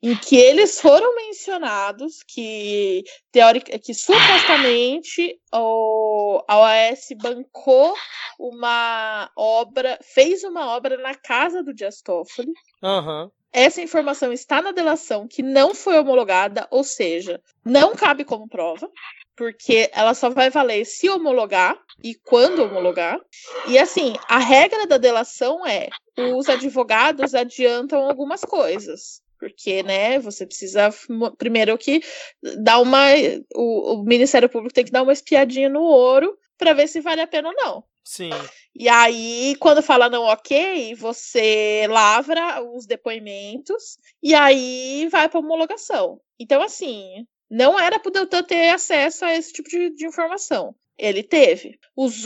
em que eles foram mencionados que, teórica, que supostamente o, a OAS bancou uma obra, fez uma obra na casa do Dias Toffoli. Aham. Essa informação está na delação que não foi homologada, ou seja, não cabe como prova, porque ela só vai valer se homologar e quando homologar. E assim, a regra da delação é: os advogados adiantam algumas coisas. Porque, né, você precisa primeiro que dar uma. O, o Ministério Público tem que dar uma espiadinha no ouro para ver se vale a pena ou não. Sim. E aí, quando fala não ok, você lavra os depoimentos e aí vai para homologação. Então, assim, não era para o Deltan ter acesso a esse tipo de, de informação. Ele teve.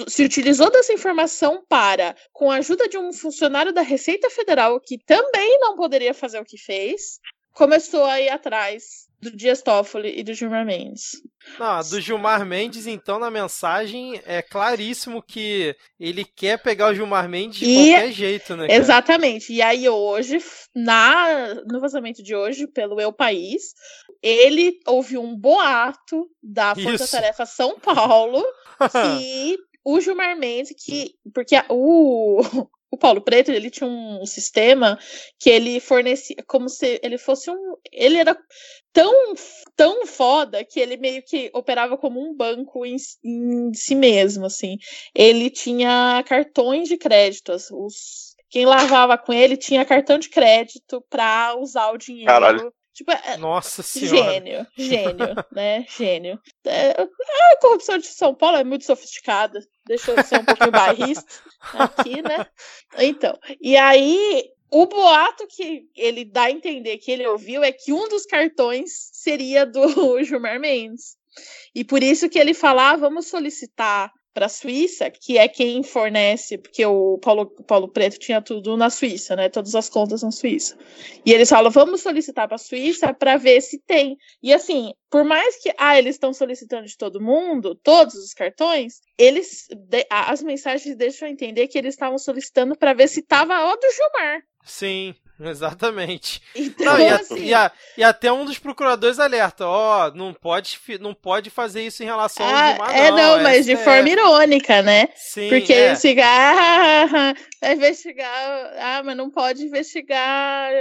Se utilizou dessa informação para, com a ajuda de um funcionário da Receita Federal, que também não poderia fazer o que fez, começou a ir atrás do Dias Toffoli e do Gilmar Mendes. Não, do Gilmar Mendes, então, na mensagem, é claríssimo que ele quer pegar o Gilmar Mendes de E- qualquer jeito, né? cara? Exatamente. E aí hoje, na no vazamento de hoje, pelo Eu País, ele ouviu um boato da Força Isso. Tarefa São Paulo que o Gilmar Mendes, que. Porque a- o, o Paulo Preto, ele tinha um sistema que ele fornecia. Como se ele fosse um. Ele era tão, tão foda que ele meio que operava como um banco em, em si mesmo, assim. Ele tinha cartões de crédito. Os, quem lavava com ele tinha cartão de crédito pra usar o dinheiro. Caralho. Tipo, é- Nossa senhora. Gênio, gênio, né? Gênio. É, a corrupção de São Paulo é muito sofisticada. Deixa eu ser um pouquinho barrista aqui, né? Então, e aí o boato que ele dá a entender que ele ouviu é que um dos cartões seria do Gilmar Mendes. E por isso que ele fala, ah, vamos solicitar para a Suíça, que é quem fornece, porque o Paulo, o Paulo Preto tinha tudo na Suíça, né? Todas as contas na Suíça. E eles falam, vamos solicitar para a Suíça para ver se tem. E assim, por mais que ah, eles estão solicitando de todo mundo, todos os cartões, eles as mensagens deixam entender que eles estavam solicitando para ver se tava o do Gilmar. Sim, exatamente. Então, Não, e, a- assim, e a- e até um dos procuradores alerta, ó, não pode, não pode fazer isso em relação ao ah, Gilmar, é não, mas de STF. forma irônica, né? Sim, Porque é. eles ficam, ah, vai investigar, ah, mas não pode investigar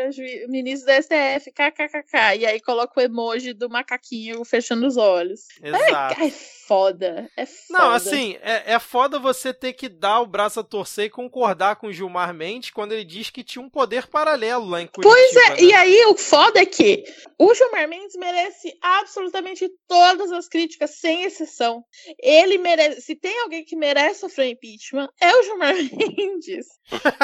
o ministro da STF, kkkk. E aí coloca o emoji do macaquinho fechando os olhos. Exato. É, é foda, é foda. Não, assim, é, é foda você ter que dar o braço a torcer e concordar com o Gilmar Mendes quando ele diz que tinha um poder paralelo lá em Curitiba. Pois é, né? e aí o foda é que o Gilmar Mendes merece absolutamente todas as críticas, sem exceção. Ele merece. Se tem alguém que merece sofrer impeachment, é o Gilmar Mendes.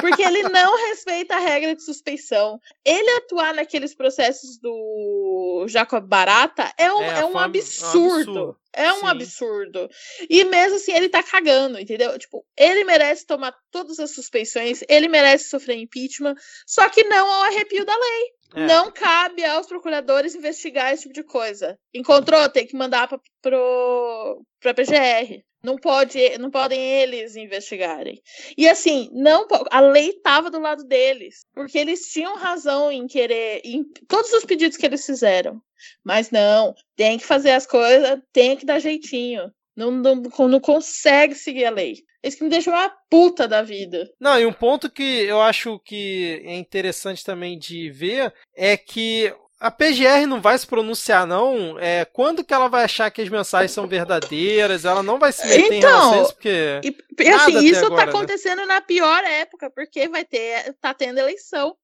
Porque ele não respeita a regra de suspeição. Ele atuar naqueles processos do Jacob Barata é um, É, é um foi um- é um absurdo. É um Sim. absurdo. E mesmo assim, ele tá cagando, entendeu? Tipo, ele merece tomar todas as suspeições, ele merece sofrer impeachment, só que não ao arrepio da lei. É. Não cabe aos procuradores investigar esse tipo de coisa. Encontrou, tem que mandar pra, pro, pra PGR. Não, pode, não podem eles investigarem. E assim, não a lei estava do lado deles. Porque eles tinham razão em querer. em todos os pedidos que eles fizeram. Mas não, tem que fazer as coisas, tem que dar jeitinho. Não, não, não consegue seguir a lei. Isso que me deixa uma puta da vida. Não, e um ponto que eu acho que é interessante também de ver é que a PGR não vai se pronunciar, não. É, quando que ela vai achar que as mensagens são verdadeiras? Ela não vai se meter em Então, relação a isso, porque. E, e, Nada assim, isso agora, tá né? acontecendo na pior época, porque vai ter, tá tendo eleição.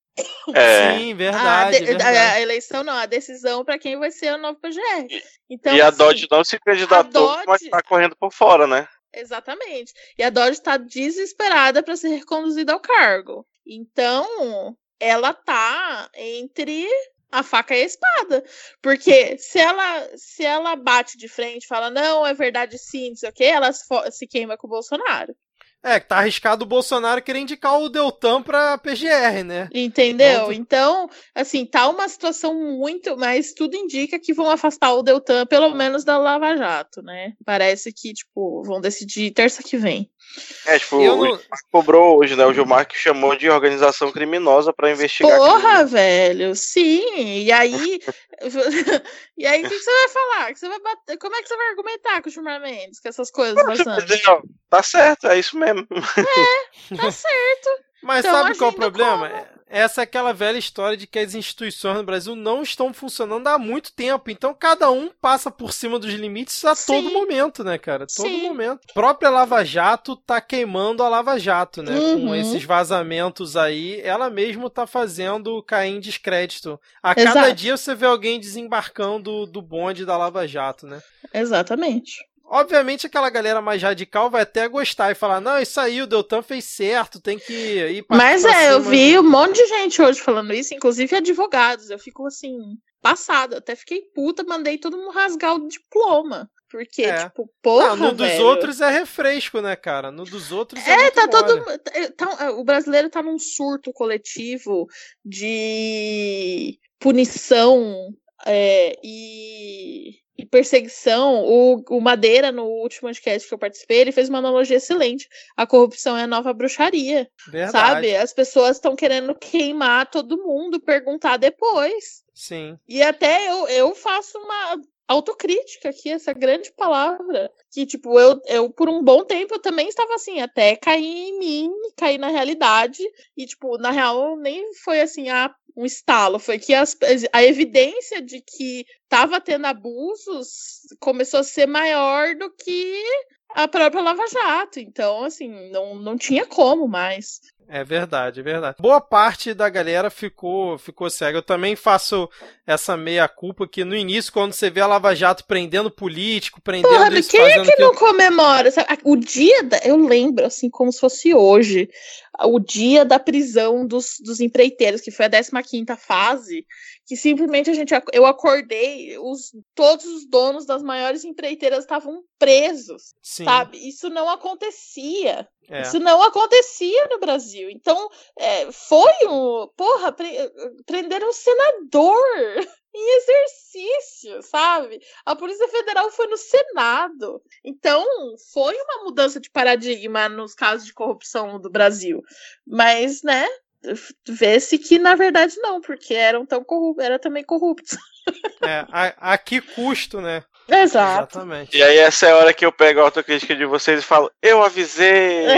É. Sim, a, verdade. de- verdade. a- a eleição não, a decisão para quem vai ser o novo PGR. Então, e a assim, Dodge não se candidatou, a Dodge- mas tá correndo por fora, né? Exatamente. E a Dodge está desesperada para ser reconduzida ao cargo. Então, ela tá entre a faca e a espada. Porque se ela, se ela bate de frente e fala, não, é verdade sim, não sei o quê, ela se, queima com o Bolsonaro. É, que tá arriscado o Bolsonaro querer indicar o Deltan pra PGR, né? Entendeu? Então, assim, tá uma situação muito. Mas tudo indica que vão afastar o Deltan, pelo menos da Lava Jato, né? Parece que, tipo, vão decidir terça que vem. É, tipo, Eu o não- Gilmar cobrou hoje, né? O Gilmar que chamou de organização criminosa pra investigar. Porra, crime. velho, sim. E aí. e aí, o que, que você vai falar? Que você vai bater... Como é que você vai argumentar com o Gilmar Mendes, com essas coisas vazando? dizer, ó, Tá certo, é isso mesmo. Tá certo. Mas Então, sabe qual é o problema? como? Essa é aquela velha história de que as instituições no Brasil não estão funcionando há muito tempo. Então cada um passa por cima dos limites a Sim. todo momento, né, cara? Todo Sim. momento. A própria Lava Jato tá queimando a Lava Jato, né? Com Uhum. esses vazamentos aí, ela mesmo tá fazendo cair em descrédito. A cada Exato. dia você vê alguém desembarcando do bonde da Lava Jato, né? Exatamente. Obviamente aquela galera mais radical vai até gostar e falar: não, isso aí, o Deltan fez certo, tem que ir pra Mas pra é, eu cima." vi um monte de gente hoje falando isso, inclusive advogados. Eu fico assim, passada. Até fiquei puta, mandei todo mundo rasgar o diploma. Porque, É. tipo, porra. Ah, no dos velho. outros é refresco, né, cara? No dos outros é. É, tá todo. mole. tá- o brasileiro tá num surto coletivo de punição é, e, e perseguição. O, o Madeira, no último podcast que eu participei, ele fez uma analogia excelente. A corrupção é a nova bruxaria. Verdade. Sabe? As pessoas estão querendo queimar todo mundo, perguntar depois. Sim. E até eu, eu faço uma. autocrítica aqui, essa grande palavra. Que, tipo, eu, eu, por um bom tempo, eu também estava assim, até cair em mim, cair na realidade. E, tipo, na real, nem foi assim, ah, um estalo, foi que as, a evidência de que estava tendo abusos começou a ser maior do que a própria Lava Jato. Então, assim, não, não tinha como mais. É verdade, é verdade. Boa parte da galera ficou ficou cega. Eu também faço essa meia culpa que no início, quando você vê a Lava Jato prendendo político, prendendo Porra, isso, quem é que não comemora? O dia, da, eu lembro, assim, como se fosse hoje, o dia da prisão dos, dos empreiteiros, que foi a 15ª fase, que simplesmente a gente, eu acordei, os, todos os donos das maiores empreiteiras estavam presos, Sim, sabe? Isso não acontecia. É. Isso não acontecia no Brasil. Então, é, foi um. Porra, pre- prenderam um senador em exercício, sabe? A Polícia Federal foi no Senado. Então, foi uma mudança de paradigma nos casos de corrupção do Brasil. Mas, né? Vê-se que, na verdade, não, porque eram tão corruptos, era também corruptos. É, a, a que custo, né? Exato. Exatamente. E aí essa é a hora que eu pego a autocrítica de vocês e falo, eu avisei!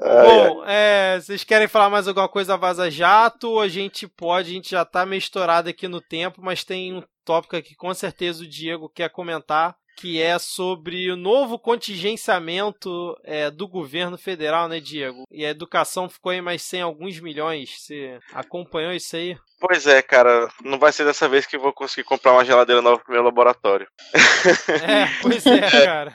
Bom, é, vocês querem falar mais alguma coisa da Vaza Jato? A gente pode, a gente já tá meio estourado aqui no tempo, mas tem um tópico aqui que com certeza o Diego quer comentar, que é sobre o novo contingenciamento é, do governo federal, né, Diego? E a educação ficou aí mais 100 alguns milhões. Você acompanhou isso aí? Pois é, cara, não vai ser dessa vez que eu vou conseguir comprar uma geladeira nova pro meu laboratório. É, pois é, cara.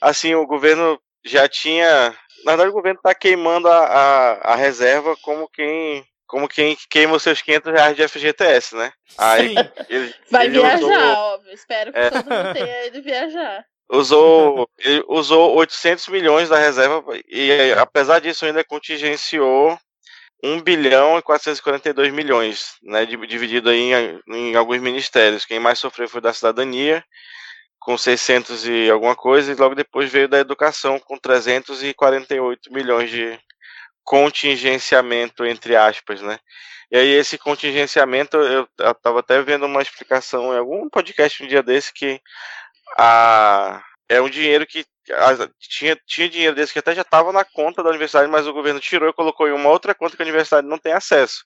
Assim, o governo já tinha. Na verdade, o governo tá queimando a, a, a reserva como quem. Como quem queima os seus 500 reais de FGTS, né? Aí Sim. ele, Vai ele viajar, usou- óbvio. Espero que É. todo mundo tenha ido viajar. usou, ele usou 800 milhões da reserva e apesar disso ainda contingenciou 1 bilhão e 442 milhões, né, di- dividido aí em, em alguns ministérios. Quem mais sofreu foi da cidadania, com 600 e alguma coisa, e logo depois veio da educação, com 348 milhões de contingenciamento, entre aspas, né. E aí esse contingenciamento, eu estava até vendo uma explicação em algum podcast um dia desse que a, é um dinheiro que a- tinha, tinha dinheiro desse que até já estava na conta da universidade, mas o governo tirou e colocou em uma outra conta que a universidade não tem acesso.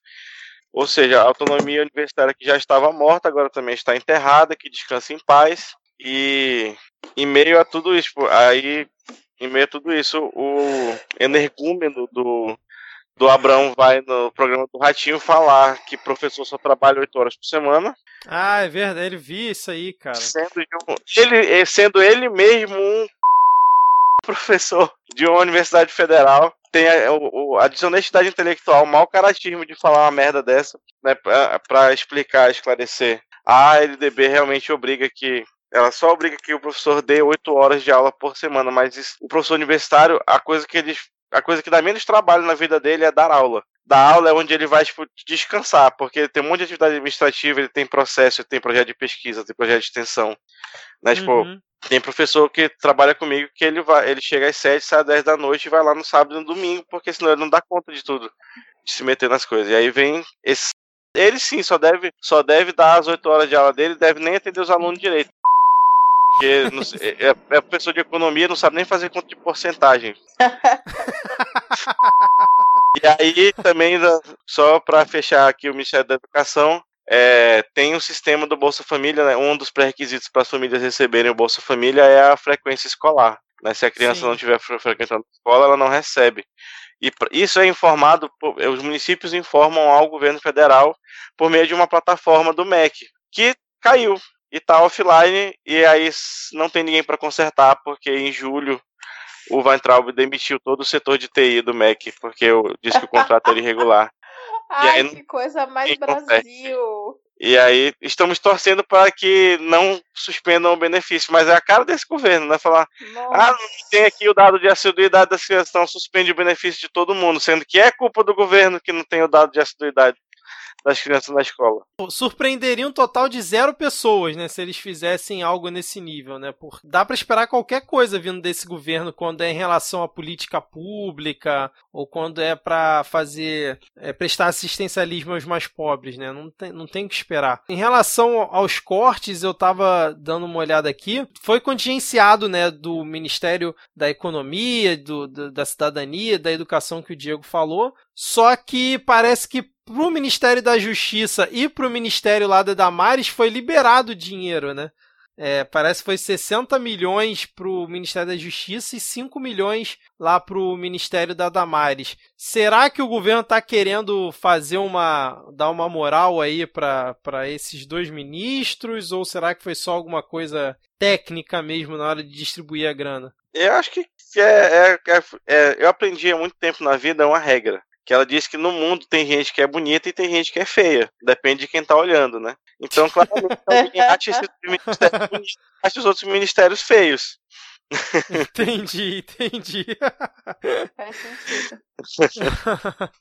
Ou seja, a autonomia universitária que já estava morta, agora também está enterrada, que descansa em paz. E em meio a tudo isso, aí em meio a tudo isso, o energúmeno do, do Abrão vai no programa do Ratinho falar que professor só trabalha oito horas por semana, Ah, é verdade. Ele vi isso aí, cara. sendo, ele, eh, sendo ele mesmo um professor de uma universidade federal, tem a, o- a desonestidade intelectual, o mau caratismo de falar uma merda dessa, né, pra, pra explicar, esclarecer. A LDB realmente obriga que. Ela só obriga que o professor dê oito horas de aula por semana, mas isso- o professor universitário, a coisa que ele. A coisa que dá menos trabalho na vida dele é dar aula. Dar aula é onde ele vai tipo, descansar, porque ele tem um monte de atividade administrativa, ele tem processo, ele tem projeto de pesquisa, tem projeto de extensão. Né? Tipo, Uhum. tem professor que trabalha comigo que ele vai, ele chega às 7, sai às 10 da noite e vai lá no sábado e no domingo, porque senão ele não dá conta de tudo, de se meter nas coisas. E aí vem esse ele sim só deve só deve dar as 8 horas de aula dele, deve nem atender os alunos direito. Porque não é, é professor de economia, não sabe nem fazer conta de porcentagem. e aí também, só para fechar aqui o Ministério da Educação, é, tem um sistema do Bolsa Família, né? um dos pré-requisitos para as famílias receberem o Bolsa Família é a frequência escolar. Né? Se a criança Sim. não estiver fre- frequentando a escola, ela não recebe. E isso é informado, por- os municípios informam ao governo federal por meio de uma plataforma do MEC, que caiu e está offline, e aí não tem ninguém para consertar, porque em julho o Weintraub demitiu todo o setor de TI do MEC, porque eu disse que o contrato era irregular. Ai, aí que coisa mais. Brasil. E aí estamos torcendo para que não suspendam o benefício, mas é a cara desse governo, né? Falar, Nossa. ah, não tem aqui o dado de assiduidade das crianças, então suspende o benefício de todo mundo, sendo que é culpa do governo que não tem o dado de assiduidade. Das crianças na escola. Surpreenderia um total de zero pessoas, né, se eles fizessem algo nesse nível, né? Por, dá para esperar qualquer coisa vindo desse governo quando é em relação à política pública ou quando é para fazer é, prestar assistencialismo aos mais pobres, né? Não tem, não tem que esperar. Em relação aos cortes, eu tava dando uma olhada aqui, foi contingenciado, né, do Ministério da Economia, do, do da Cidadania, da Educação que o Diego falou, só que parece que pro Ministério da Justiça e pro Ministério lá da Damares foi liberado dinheiro, né? É, parece que foi 60 milhões pro Ministério da Justiça e 5 milhões lá pro Ministério da Damares. Será que o governo está querendo fazer uma. dar uma moral aí para esses dois ministros? Ou será que foi só alguma coisa técnica mesmo na hora de distribuir a grana? Eu acho que é, é, é, é eu aprendi há muito tempo na vida uma regra que ela disse que no mundo tem gente que é bonita e tem gente que é feia. Depende de quem tá olhando, né? Então, claramente, alguém acha, acha os outros ministérios feios. Entendi, entendi. Faz sentido.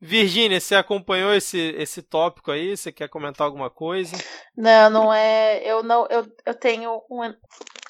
Virgínia, você acompanhou esse, esse tópico aí? Você quer comentar alguma coisa? Não, não é. Eu não. Eu, eu tenho uma,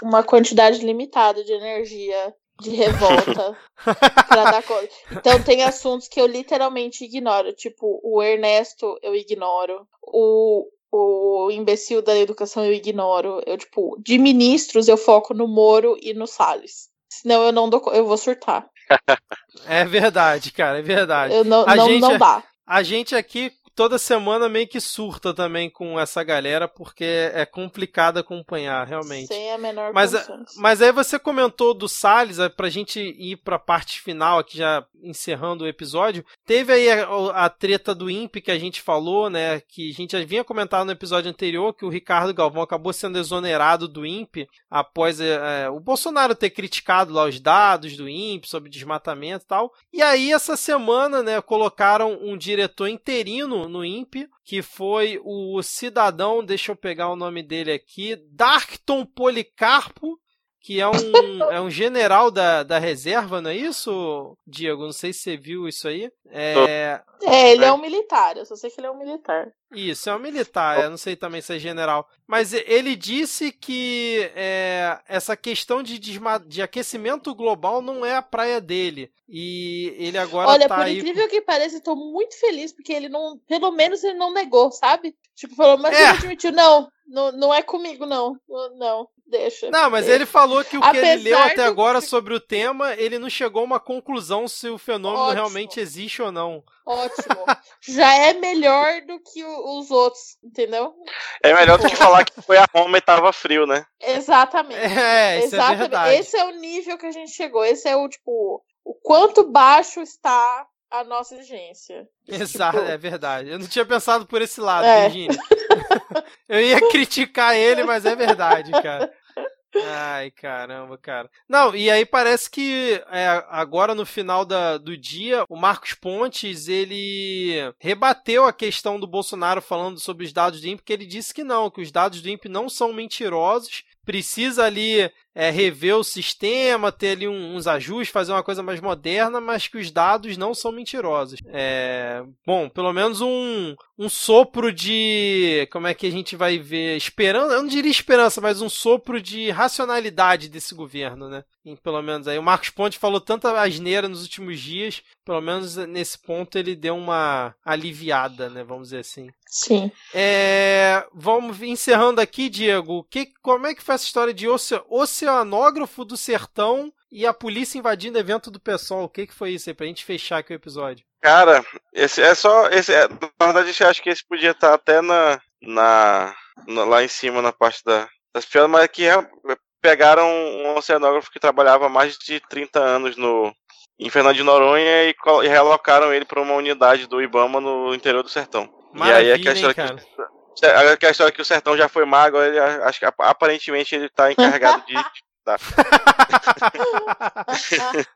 uma quantidade limitada de energia de revolta pra dar conta. Então tem assuntos que eu literalmente ignoro. Tipo, o Ernesto eu ignoro. O, o imbecil da educação eu ignoro. Eu, tipo, de ministros eu foco no Moro e no Salles. Senão eu não dou, eu vou surtar. É verdade, cara, é verdade. Eu não, a não, gente, não dá. A gente aqui toda semana meio que surta também com essa galera, porque é complicado acompanhar, realmente. Sem a menor mas, mas aí você comentou do Salles, pra gente ir pra parte final aqui, já encerrando o episódio. Teve aí a, a treta do INPE que a gente falou, né? Que a gente já vinha comentado no episódio anterior, que o Ricardo Galvão acabou sendo exonerado do INPE após é, é, o Bolsonaro ter criticado lá os dados do INPE sobre desmatamento e tal. E aí, essa semana, né, colocaram um diretor interino no, INPE, que foi o cidadão, deixa eu pegar o nome dele aqui, Darkton Policarpo, que é um, é um general da, da reserva, não é isso, Diego? Não sei se você viu isso aí. É, é ele é um militar, eu só sei que ele é um militar. Isso, é um militar, eu não sei também se é general. Mas ele disse que é, essa questão de, de aquecimento global não é a praia dele. E ele agora Olha, tá por aí... incrível que pareça, estou muito feliz, porque ele não, pelo menos ele não negou, sabe? Tipo, falou, mas é. ele admitiu, não, não, não é comigo, não. Não, deixa. Não, mas deixa. ele falou que o que Apesar ele leu até do... agora sobre o tema, ele não chegou a uma conclusão se o fenômeno Ótimo. realmente existe ou não. Ótimo. Já é melhor do que os outros, entendeu? É melhor do que falar que foi a Roma e tava frio, né? Exatamente. É, isso é Exatamente. é verdade. Esse é o nível que a gente chegou. Esse é o, tipo, o quanto baixo está a nossa exigência. Exato, tipo... é verdade. Eu não tinha pensado por esse lado, é. Virginia. Eu ia criticar ele, mas é verdade, cara. Ai, caramba, cara. Não, e aí parece que é, agora no final da, do dia, o Marcos Pontes, ele rebateu a questão do Bolsonaro falando sobre os dados do INPE, porque ele disse que não, que os dados do INPE não são mentirosos, precisa ali é, rever o sistema, ter ali um, uns ajustes, fazer uma coisa mais moderna, mas que os dados não são mentirosos. É, bom, pelo menos um, um sopro de. Como é que a gente vai ver? Esperança, eu não diria esperança, mas um sopro de racionalidade desse governo, né? E, pelo menos aí. O Marcos Ponte falou tanta asneira nos últimos dias, pelo menos nesse ponto ele deu uma aliviada, né? Vamos dizer assim. Sim. É, vamos encerrando aqui, Diego. Que, como é que foi essa história de oce, oceanógrafo do sertão e a polícia invadindo evento do pessoal. O que, que foi isso aí, pra gente fechar aqui o episódio? Cara, esse é só. Esse é, na verdade, eu acho que esse podia estar até na, na, na lá em cima, na parte da, das piadas, mas que pegaram um oceanógrafo que trabalhava há mais de 30 anos no, em Fernando de Noronha e, e realocaram ele para uma unidade do Ibama no interior do sertão. Maravilha, e aí é que a história hein, que, a história que o sertão já foi mago, ele, acho que aparentemente ele está encarregado de Tá.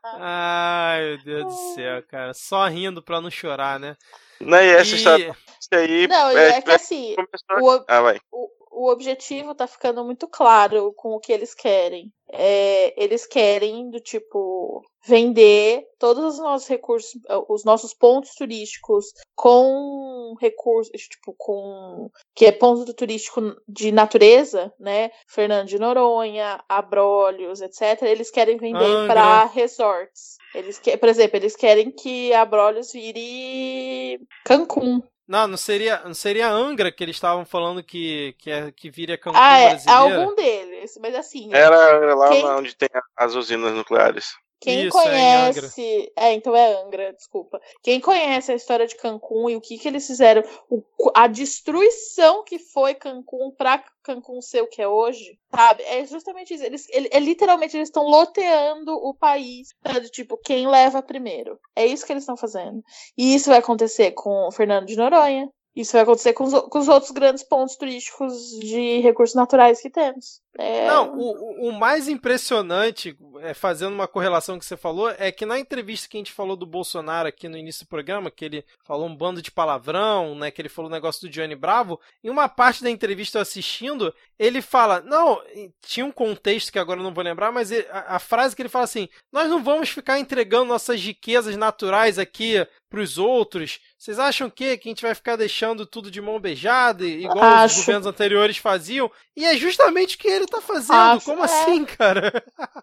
Ai, meu Deus do céu, cara. Só rindo pra não chorar, né? Não, e essa e... história aí. Não, é, é que assim. O, ah, vai. O, o objetivo tá ficando muito claro com o que eles querem. É, eles querem do tipo vender todos os nossos recursos, os nossos pontos turísticos com recursos, tipo, com que é ponto turístico de natureza, né? Fernando de Noronha, Abrolhos, etc. Eles querem vender para resorts. Eles que, por exemplo, eles querem que Abrolhos vire Cancún. Não, não seria, não seria Angra que eles estavam falando que, que, é, que viria Cancún ah, é, brasileira? algum deles, mas assim... Era lá quem... onde tem as usinas nucleares. Quem Isso, conhece. É, é, então é Angra, desculpa. Quem conhece a história de Cancún e o que, que eles fizeram, o, a destruição que foi Cancún pra Cancún ser o que é hoje, sabe? É justamente isso. Eles, ele, é, literalmente, eles estão loteando o país, sabe? tipo, quem leva primeiro. É isso que eles estão fazendo. E isso vai acontecer com o Fernando de Noronha. Isso vai acontecer com os, com os outros grandes pontos turísticos de recursos naturais que temos. É... Não, o, o mais impressionante, é, fazendo uma correlação que você falou, é que na entrevista que a gente falou do Bolsonaro aqui no início do programa, que ele falou um bando de palavrão, né, que ele falou o um negócio do Johnny Bravo, em uma parte da entrevista eu assistindo, ele fala, não, tinha um contexto que agora eu não vou lembrar, mas ele, a, a, frase que ele fala assim, nós não vamos ficar entregando nossas riquezas naturais aqui para os outros. Vocês acham que, que a gente vai ficar deixando tudo de mão beijada, igual Acho. os governos anteriores faziam? E é justamente que ele tá fazendo. Como é. assim, cara?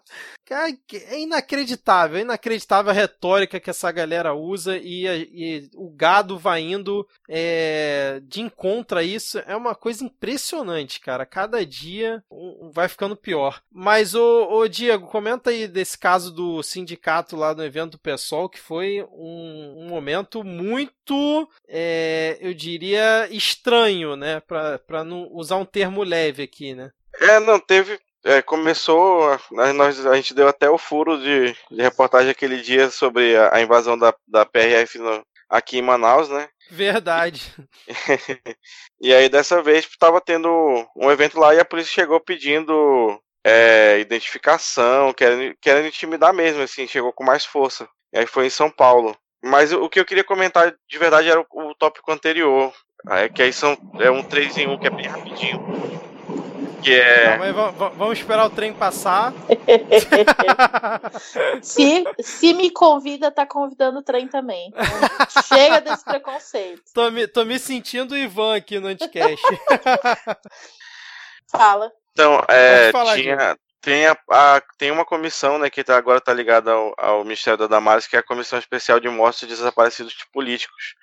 é inacreditável, é inacreditável a retórica que essa galera usa e, e o gado vai indo é, de encontro a isso. É uma coisa impressionante, cara. Cada dia vai ficando pior. Mas, ô, ô Diego, comenta aí desse caso do sindicato lá no evento do PSOL, que foi um, um momento muito, é, eu diria, estranho, né? Para não usar um termo leve aqui, né? É, não, teve. É, começou. Nós, a gente deu até o furo de, de reportagem aquele dia sobre a, a invasão da, da PRF no, aqui em Manaus, né? Verdade. e aí dessa vez estava tendo um evento lá e a polícia chegou pedindo é, identificação, querendo, querendo intimidar mesmo, assim, chegou com mais força. E aí foi em São Paulo. Mas o que eu queria comentar de verdade era o, o tópico anterior. É que aí são, é um 3 em 1 que é bem rapidinho. Que é. vamos esperar o trem passar. se, se me convida, tá convidando o trem também. Então, chega desse preconceito. Tô me, tô me sentindo o Ivan aqui no Anticast. Fala. Então, é, tinha, tem, a, a, tem uma comissão, né, que tá, agora está ligada ao, ao, Ministério da Damares, que é a Comissão Especial de Mortes de Desaparecidos Políticos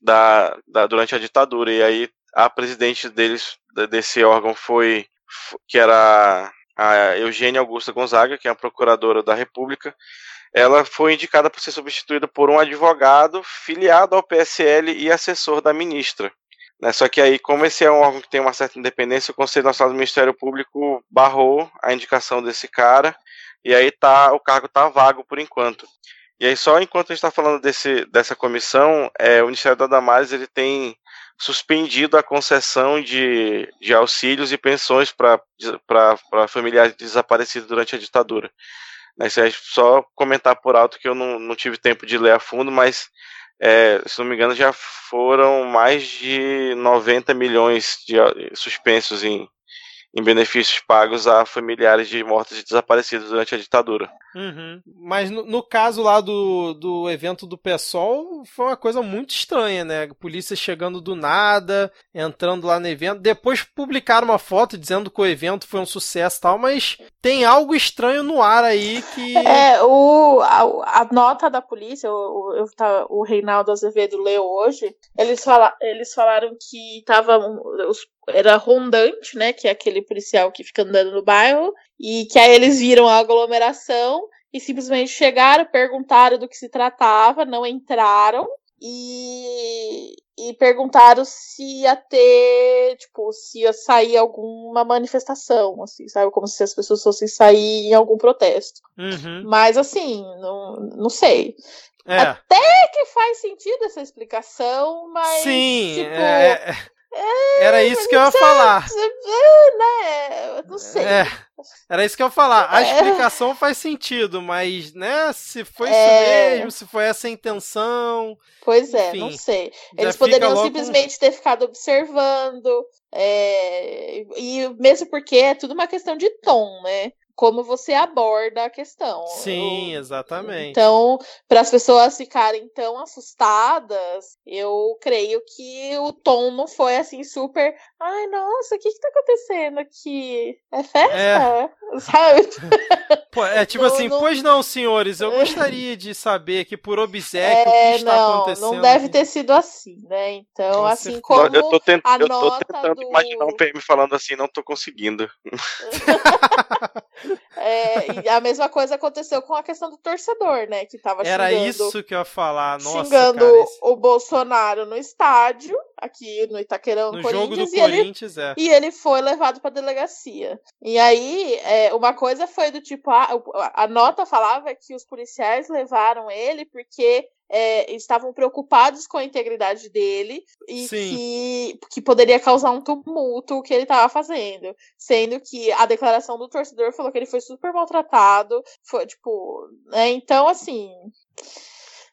da, da, durante a ditadura. E aí a presidente deles, desse órgão foi, que era a Eugênia Augusta Gonzaga, que é a procuradora da República. Ela foi indicada para ser substituída por um advogado filiado ao PSL e assessor da ministra. Né? Só que aí, como esse é um órgão que tem uma certa independência, o Conselho Nacional do Ministério Público barrou a indicação desse cara, e aí tá, o cargo está vago por enquanto. E aí, só enquanto a gente está falando desse, dessa comissão, é, o Ministério da Damares ele tem suspendido a concessão de, de auxílios e pensões para familiares desaparecidos durante a ditadura. Né, isso é só comentar por alto que eu não, não tive tempo de ler a fundo, mas é, se não me engano, já foram mais de 90 milhões de suspensos em, em benefícios pagos a familiares de mortos e desaparecidos durante a ditadura. Uhum. Mas no, no, caso lá do, do evento do PSOL, foi uma coisa muito estranha, né? polícia chegando do nada, entrando lá no evento. Depois publicaram uma foto dizendo que o evento foi um sucesso e tal, mas tem algo estranho no ar aí que. É, o, a, a nota da polícia, o, o, tá, o Reinaldo Azevedo leu hoje, eles, fala, eles falaram que tava. Os, era rondante, né? Que é aquele policial que fica andando no bairro, e que aí eles viram a aglomeração e simplesmente chegaram, perguntaram do que se tratava, não entraram e, e perguntaram se ia ter, tipo, se ia sair alguma manifestação, assim, sabe? Como se as pessoas fossem sair em algum protesto. Uhum. Mas, assim, não, não sei. É. Até que faz sentido essa explicação, mas. Sim, tipo, é... É, Era isso que eu ia falar. É, né? Não sei. É, era isso que eu ia falar. A É. explicação faz sentido, mas, né, se foi É. isso mesmo, se foi essa a intenção. Pois é, não enfim, sei. já Eles poderiam simplesmente ter ficado observando. é, E mesmo porque é tudo uma questão de tom, né? Como você aborda a questão. Sim, Eu- exatamente. Então, para as pessoas ficarem tão assustadas, eu creio que o tom não foi assim super. Ai, nossa, o que, que tá acontecendo aqui? É festa? Sabe? Pô, é tipo não- assim, não- pois não, senhores, eu gostaria de saber aqui por obséquio o É, que está não, acontecendo. não deve ter sido assim, né? Então, Com assim certeza. como. eu tô, tent- a eu tô nota tentando do- imaginar um PM falando assim, não tô conseguindo. É, e a mesma coisa aconteceu com a questão do torcedor, né? Que tava Era xingando, isso que eu ia falar. Nossa, xingando cara, esse- o Bolsonaro no estádio, aqui no Itaquerão, no Corinthians, e ele Corinthians, é. E ele foi levado pra delegacia. E aí, é, uma coisa foi do tipo, a, a nota falava que os policiais levaram ele porque é, estavam preocupados com a integridade dele e que, que poderia causar um tumulto o que ele estava fazendo. Sendo que a declaração do torcedor falou que ele foi super maltratado. Foi, tipo, né? Então, assim.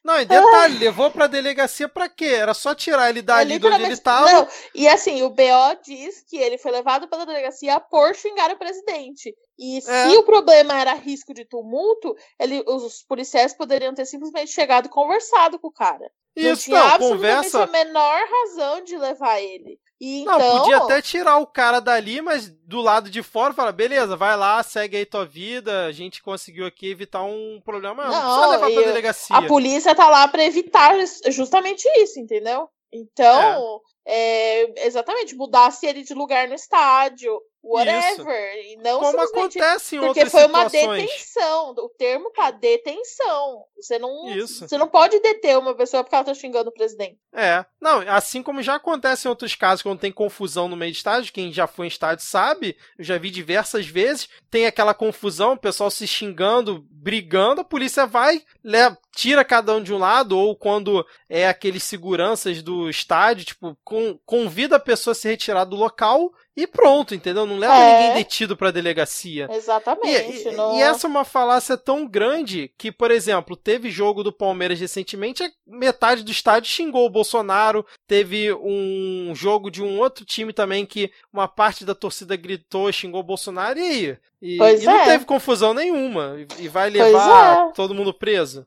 Não, e detalhe, levou pra delegacia pra quê? Era só tirar ele dali é de onde ele tava. Não, e assim, o BO diz que ele foi levado pela delegacia por xingar o presidente. E É. se o problema era risco de tumulto, ele, os policiais poderiam ter simplesmente chegado e conversado com o cara. não Isso, tinha não, absolutamente conversa. a menor razão de levar ele. E Não, então, podia até tirar o cara dali, mas do lado de fora fala, beleza, vai lá, segue aí tua vida, a gente conseguiu aqui evitar um problema. Não, não Não, precisa levar pra delegacia. a polícia tá lá pra evitar jus- justamente isso, entendeu? Então, é, exatamente, mudasse ele de lugar no estádio, whatever. E não Como acontece em Porque foi uma situações. detenção. O termo tá detenção. Você não, Isso. você não pode deter uma pessoa porque ela tá xingando o presidente. É, não, assim como já acontece em outros casos quando tem confusão no meio de estádio, quem já foi em estádio sabe, eu já vi diversas vezes, tem aquela confusão, o pessoal se xingando, brigando, a polícia vai, leva, tira cada um de um lado, ou quando é aqueles seguranças do estádio, tipo, com- convida a pessoa a se retirar do local e pronto, entendeu? Não leva É. ninguém detido pra delegacia. E, Exatamente. e- não- e essa é uma falácia tão grande que, por exemplo, teve jogo do Palmeiras recentemente, a metade do estádio xingou o Bolsonaro. Teve um jogo de um outro time também que uma parte da torcida gritou, xingou o Bolsonaro. E aí? E, e não é. teve confusão nenhuma. E, e vai levar é. todo mundo preso.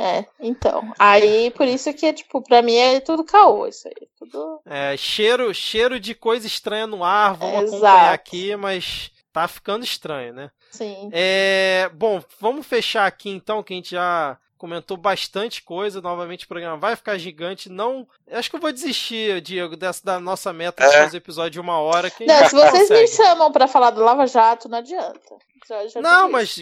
É, então. Aí, por isso que, tipo, pra mim é tudo caô isso aí. Tudo. É, cheiro, cheiro de coisa estranha no ar. Vamos Exato. acompanhar aqui, mas tá ficando estranho, né? Sim. É, bom, vamos fechar aqui então, que a gente já comentou bastante coisa. Novamente o programa vai ficar gigante. Não, acho que eu vou desistir, Diego, dessa da nossa meta de É. fazer episódio de uma hora. Que Não, se vocês me consegue. chamam pra falar do Lava Jato, não adianta. Já- já Não, mas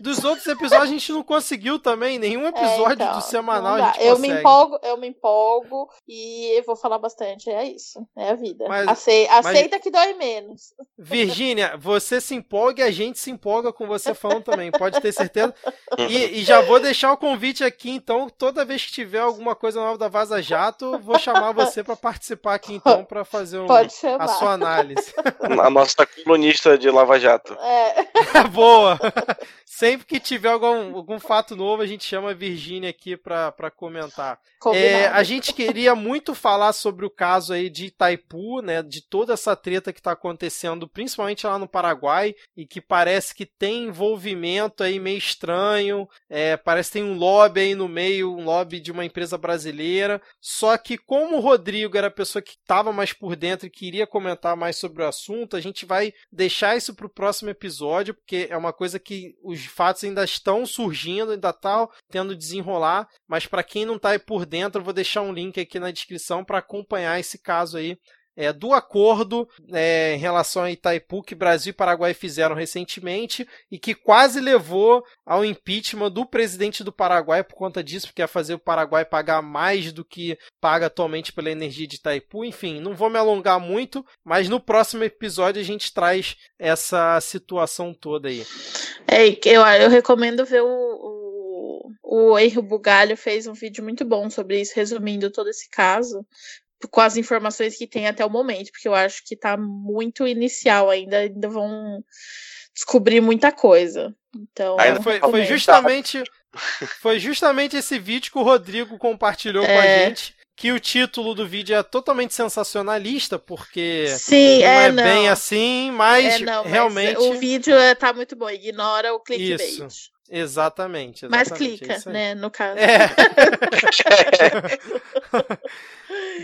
dos outros episódios a gente não conseguiu também. Nenhum episódio É, então, do semanal a gente eu consegue. me empolgo, eu me empolgo e eu vou falar bastante. É isso, é a vida. Mas- Acei- aceita que dói menos. Virgínia, você se empolga e a gente se empolga com você falando também, pode ter certeza. E, e já vou deixar o convite aqui, então, toda vez que tiver alguma coisa nova da Vaza Jato, vou chamar você para participar aqui, então, para fazer um- a sua análise. A nossa colunista de Lava Jato. É, Boa! Sempre que tiver algum, algum fato novo, a gente chama a Virgínia aqui para comentar. É, a gente queria muito falar sobre o caso aí de Itaipu, né, de toda essa treta que está acontecendo, principalmente lá no Paraguai, e que parece que tem envolvimento aí meio estranho, é, parece que tem um lobby aí no meio, um lobby de uma empresa brasileira, só que como o Rodrigo era a pessoa que estava mais por dentro e queria comentar mais sobre o assunto, a gente vai deixar isso para o próximo episódio, porque é uma coisa que os fatos ainda estão surgindo, ainda tá tendo desenrolar, mas para quem não tá aí por dentro, eu vou deixar um link aqui na descrição para acompanhar esse caso aí é, do acordo é, em relação a Itaipu que Brasil e Paraguai fizeram recentemente e que quase levou ao impeachment do presidente do Paraguai por conta disso, porque ia fazer o Paraguai pagar mais do que paga atualmente pela energia de Itaipu. Enfim, não vou me alongar muito, mas no próximo episódio a gente traz essa situação toda aí. É, eu, eu recomendo ver o, o, o Bugalho fez um vídeo muito bom sobre isso, resumindo todo esse caso. Com as informações que tem até o momento, porque eu acho que tá muito inicial ainda, ainda vão descobrir muita coisa. Então, Aí foi, foi justamente foi justamente esse vídeo que o Rodrigo compartilhou é... com a é. gente. Que o título do vídeo é totalmente sensacionalista, porque Sim, não é, é não. bem assim, mas, é, não, realmente. o vídeo é, tá muito bom, ignora o clickbait. Isso. Exatamente, exatamente. Mas clica, é né? No caso. É.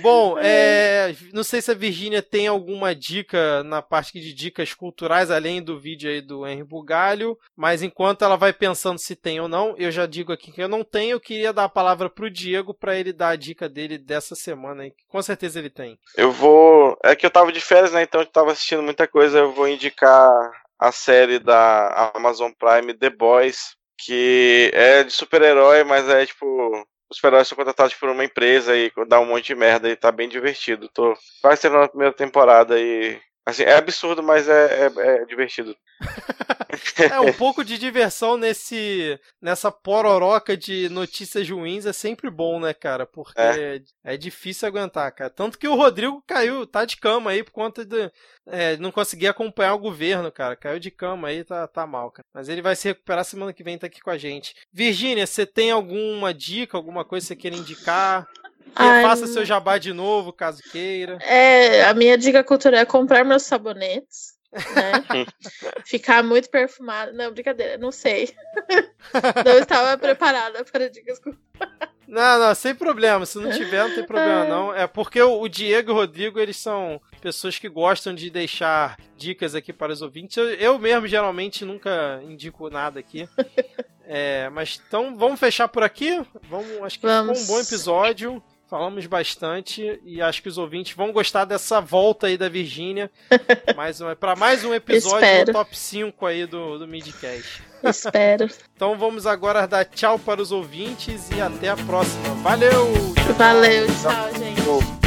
Bom, é, não sei se a Virgínia tem alguma dica na parte de dicas culturais, além do vídeo aí do Henry Bugalho, mas enquanto ela vai pensando se tem ou não, eu já digo aqui que eu não tenho, eu queria dar a palavra pro Diego para ele dar a dica dele dessa semana aí, com certeza ele tem. Eu vou, é que eu tava de férias, né, então eu tava assistindo muita coisa, eu vou indicar a série da Amazon Prime The Boys, que é de super-herói, mas é tipo. Os super-heróis são contratados por uma empresa e dá um monte de merda e tá bem divertido. Tô quase terminando a primeira temporada e. Assim, é absurdo, mas é, é, é divertido. é, um pouco de diversão nesse nessa pororoca de notícias ruins é sempre bom, né, cara? Porque é. é difícil aguentar, cara. Tanto que o Rodrigo caiu, tá de cama aí por conta de é, não conseguir acompanhar o governo, cara. Caiu de cama aí, tá, tá mal, cara. Mas ele vai se recuperar semana que vem, tá aqui com a gente. Virgínia, você tem alguma dica, alguma coisa que você queira indicar? Ai, faça seu jabá de novo, caso queira. É, a minha dica cultural é comprar meus sabonetes. Né? Ficar muito perfumado. Não, brincadeira, não sei. não estava preparada para dicas Não, não, sem problema. Se não tiver, não tem problema, não. É porque o Diego e o Rodrigo, eles são pessoas que gostam de deixar dicas aqui para os ouvintes. Eu, eu mesmo, geralmente, nunca indico nada aqui. É, mas então, vamos fechar por aqui. Vamos, acho que vamos. foi um bom episódio. Falamos bastante e acho que os ouvintes vão gostar dessa volta aí da Virgínia mais um, para mais um episódio Espero. do top 5 aí do, do Midcast. Espero. então vamos agora dar tchau para os ouvintes e até a próxima. Valeu! Valeu, tchau, gente.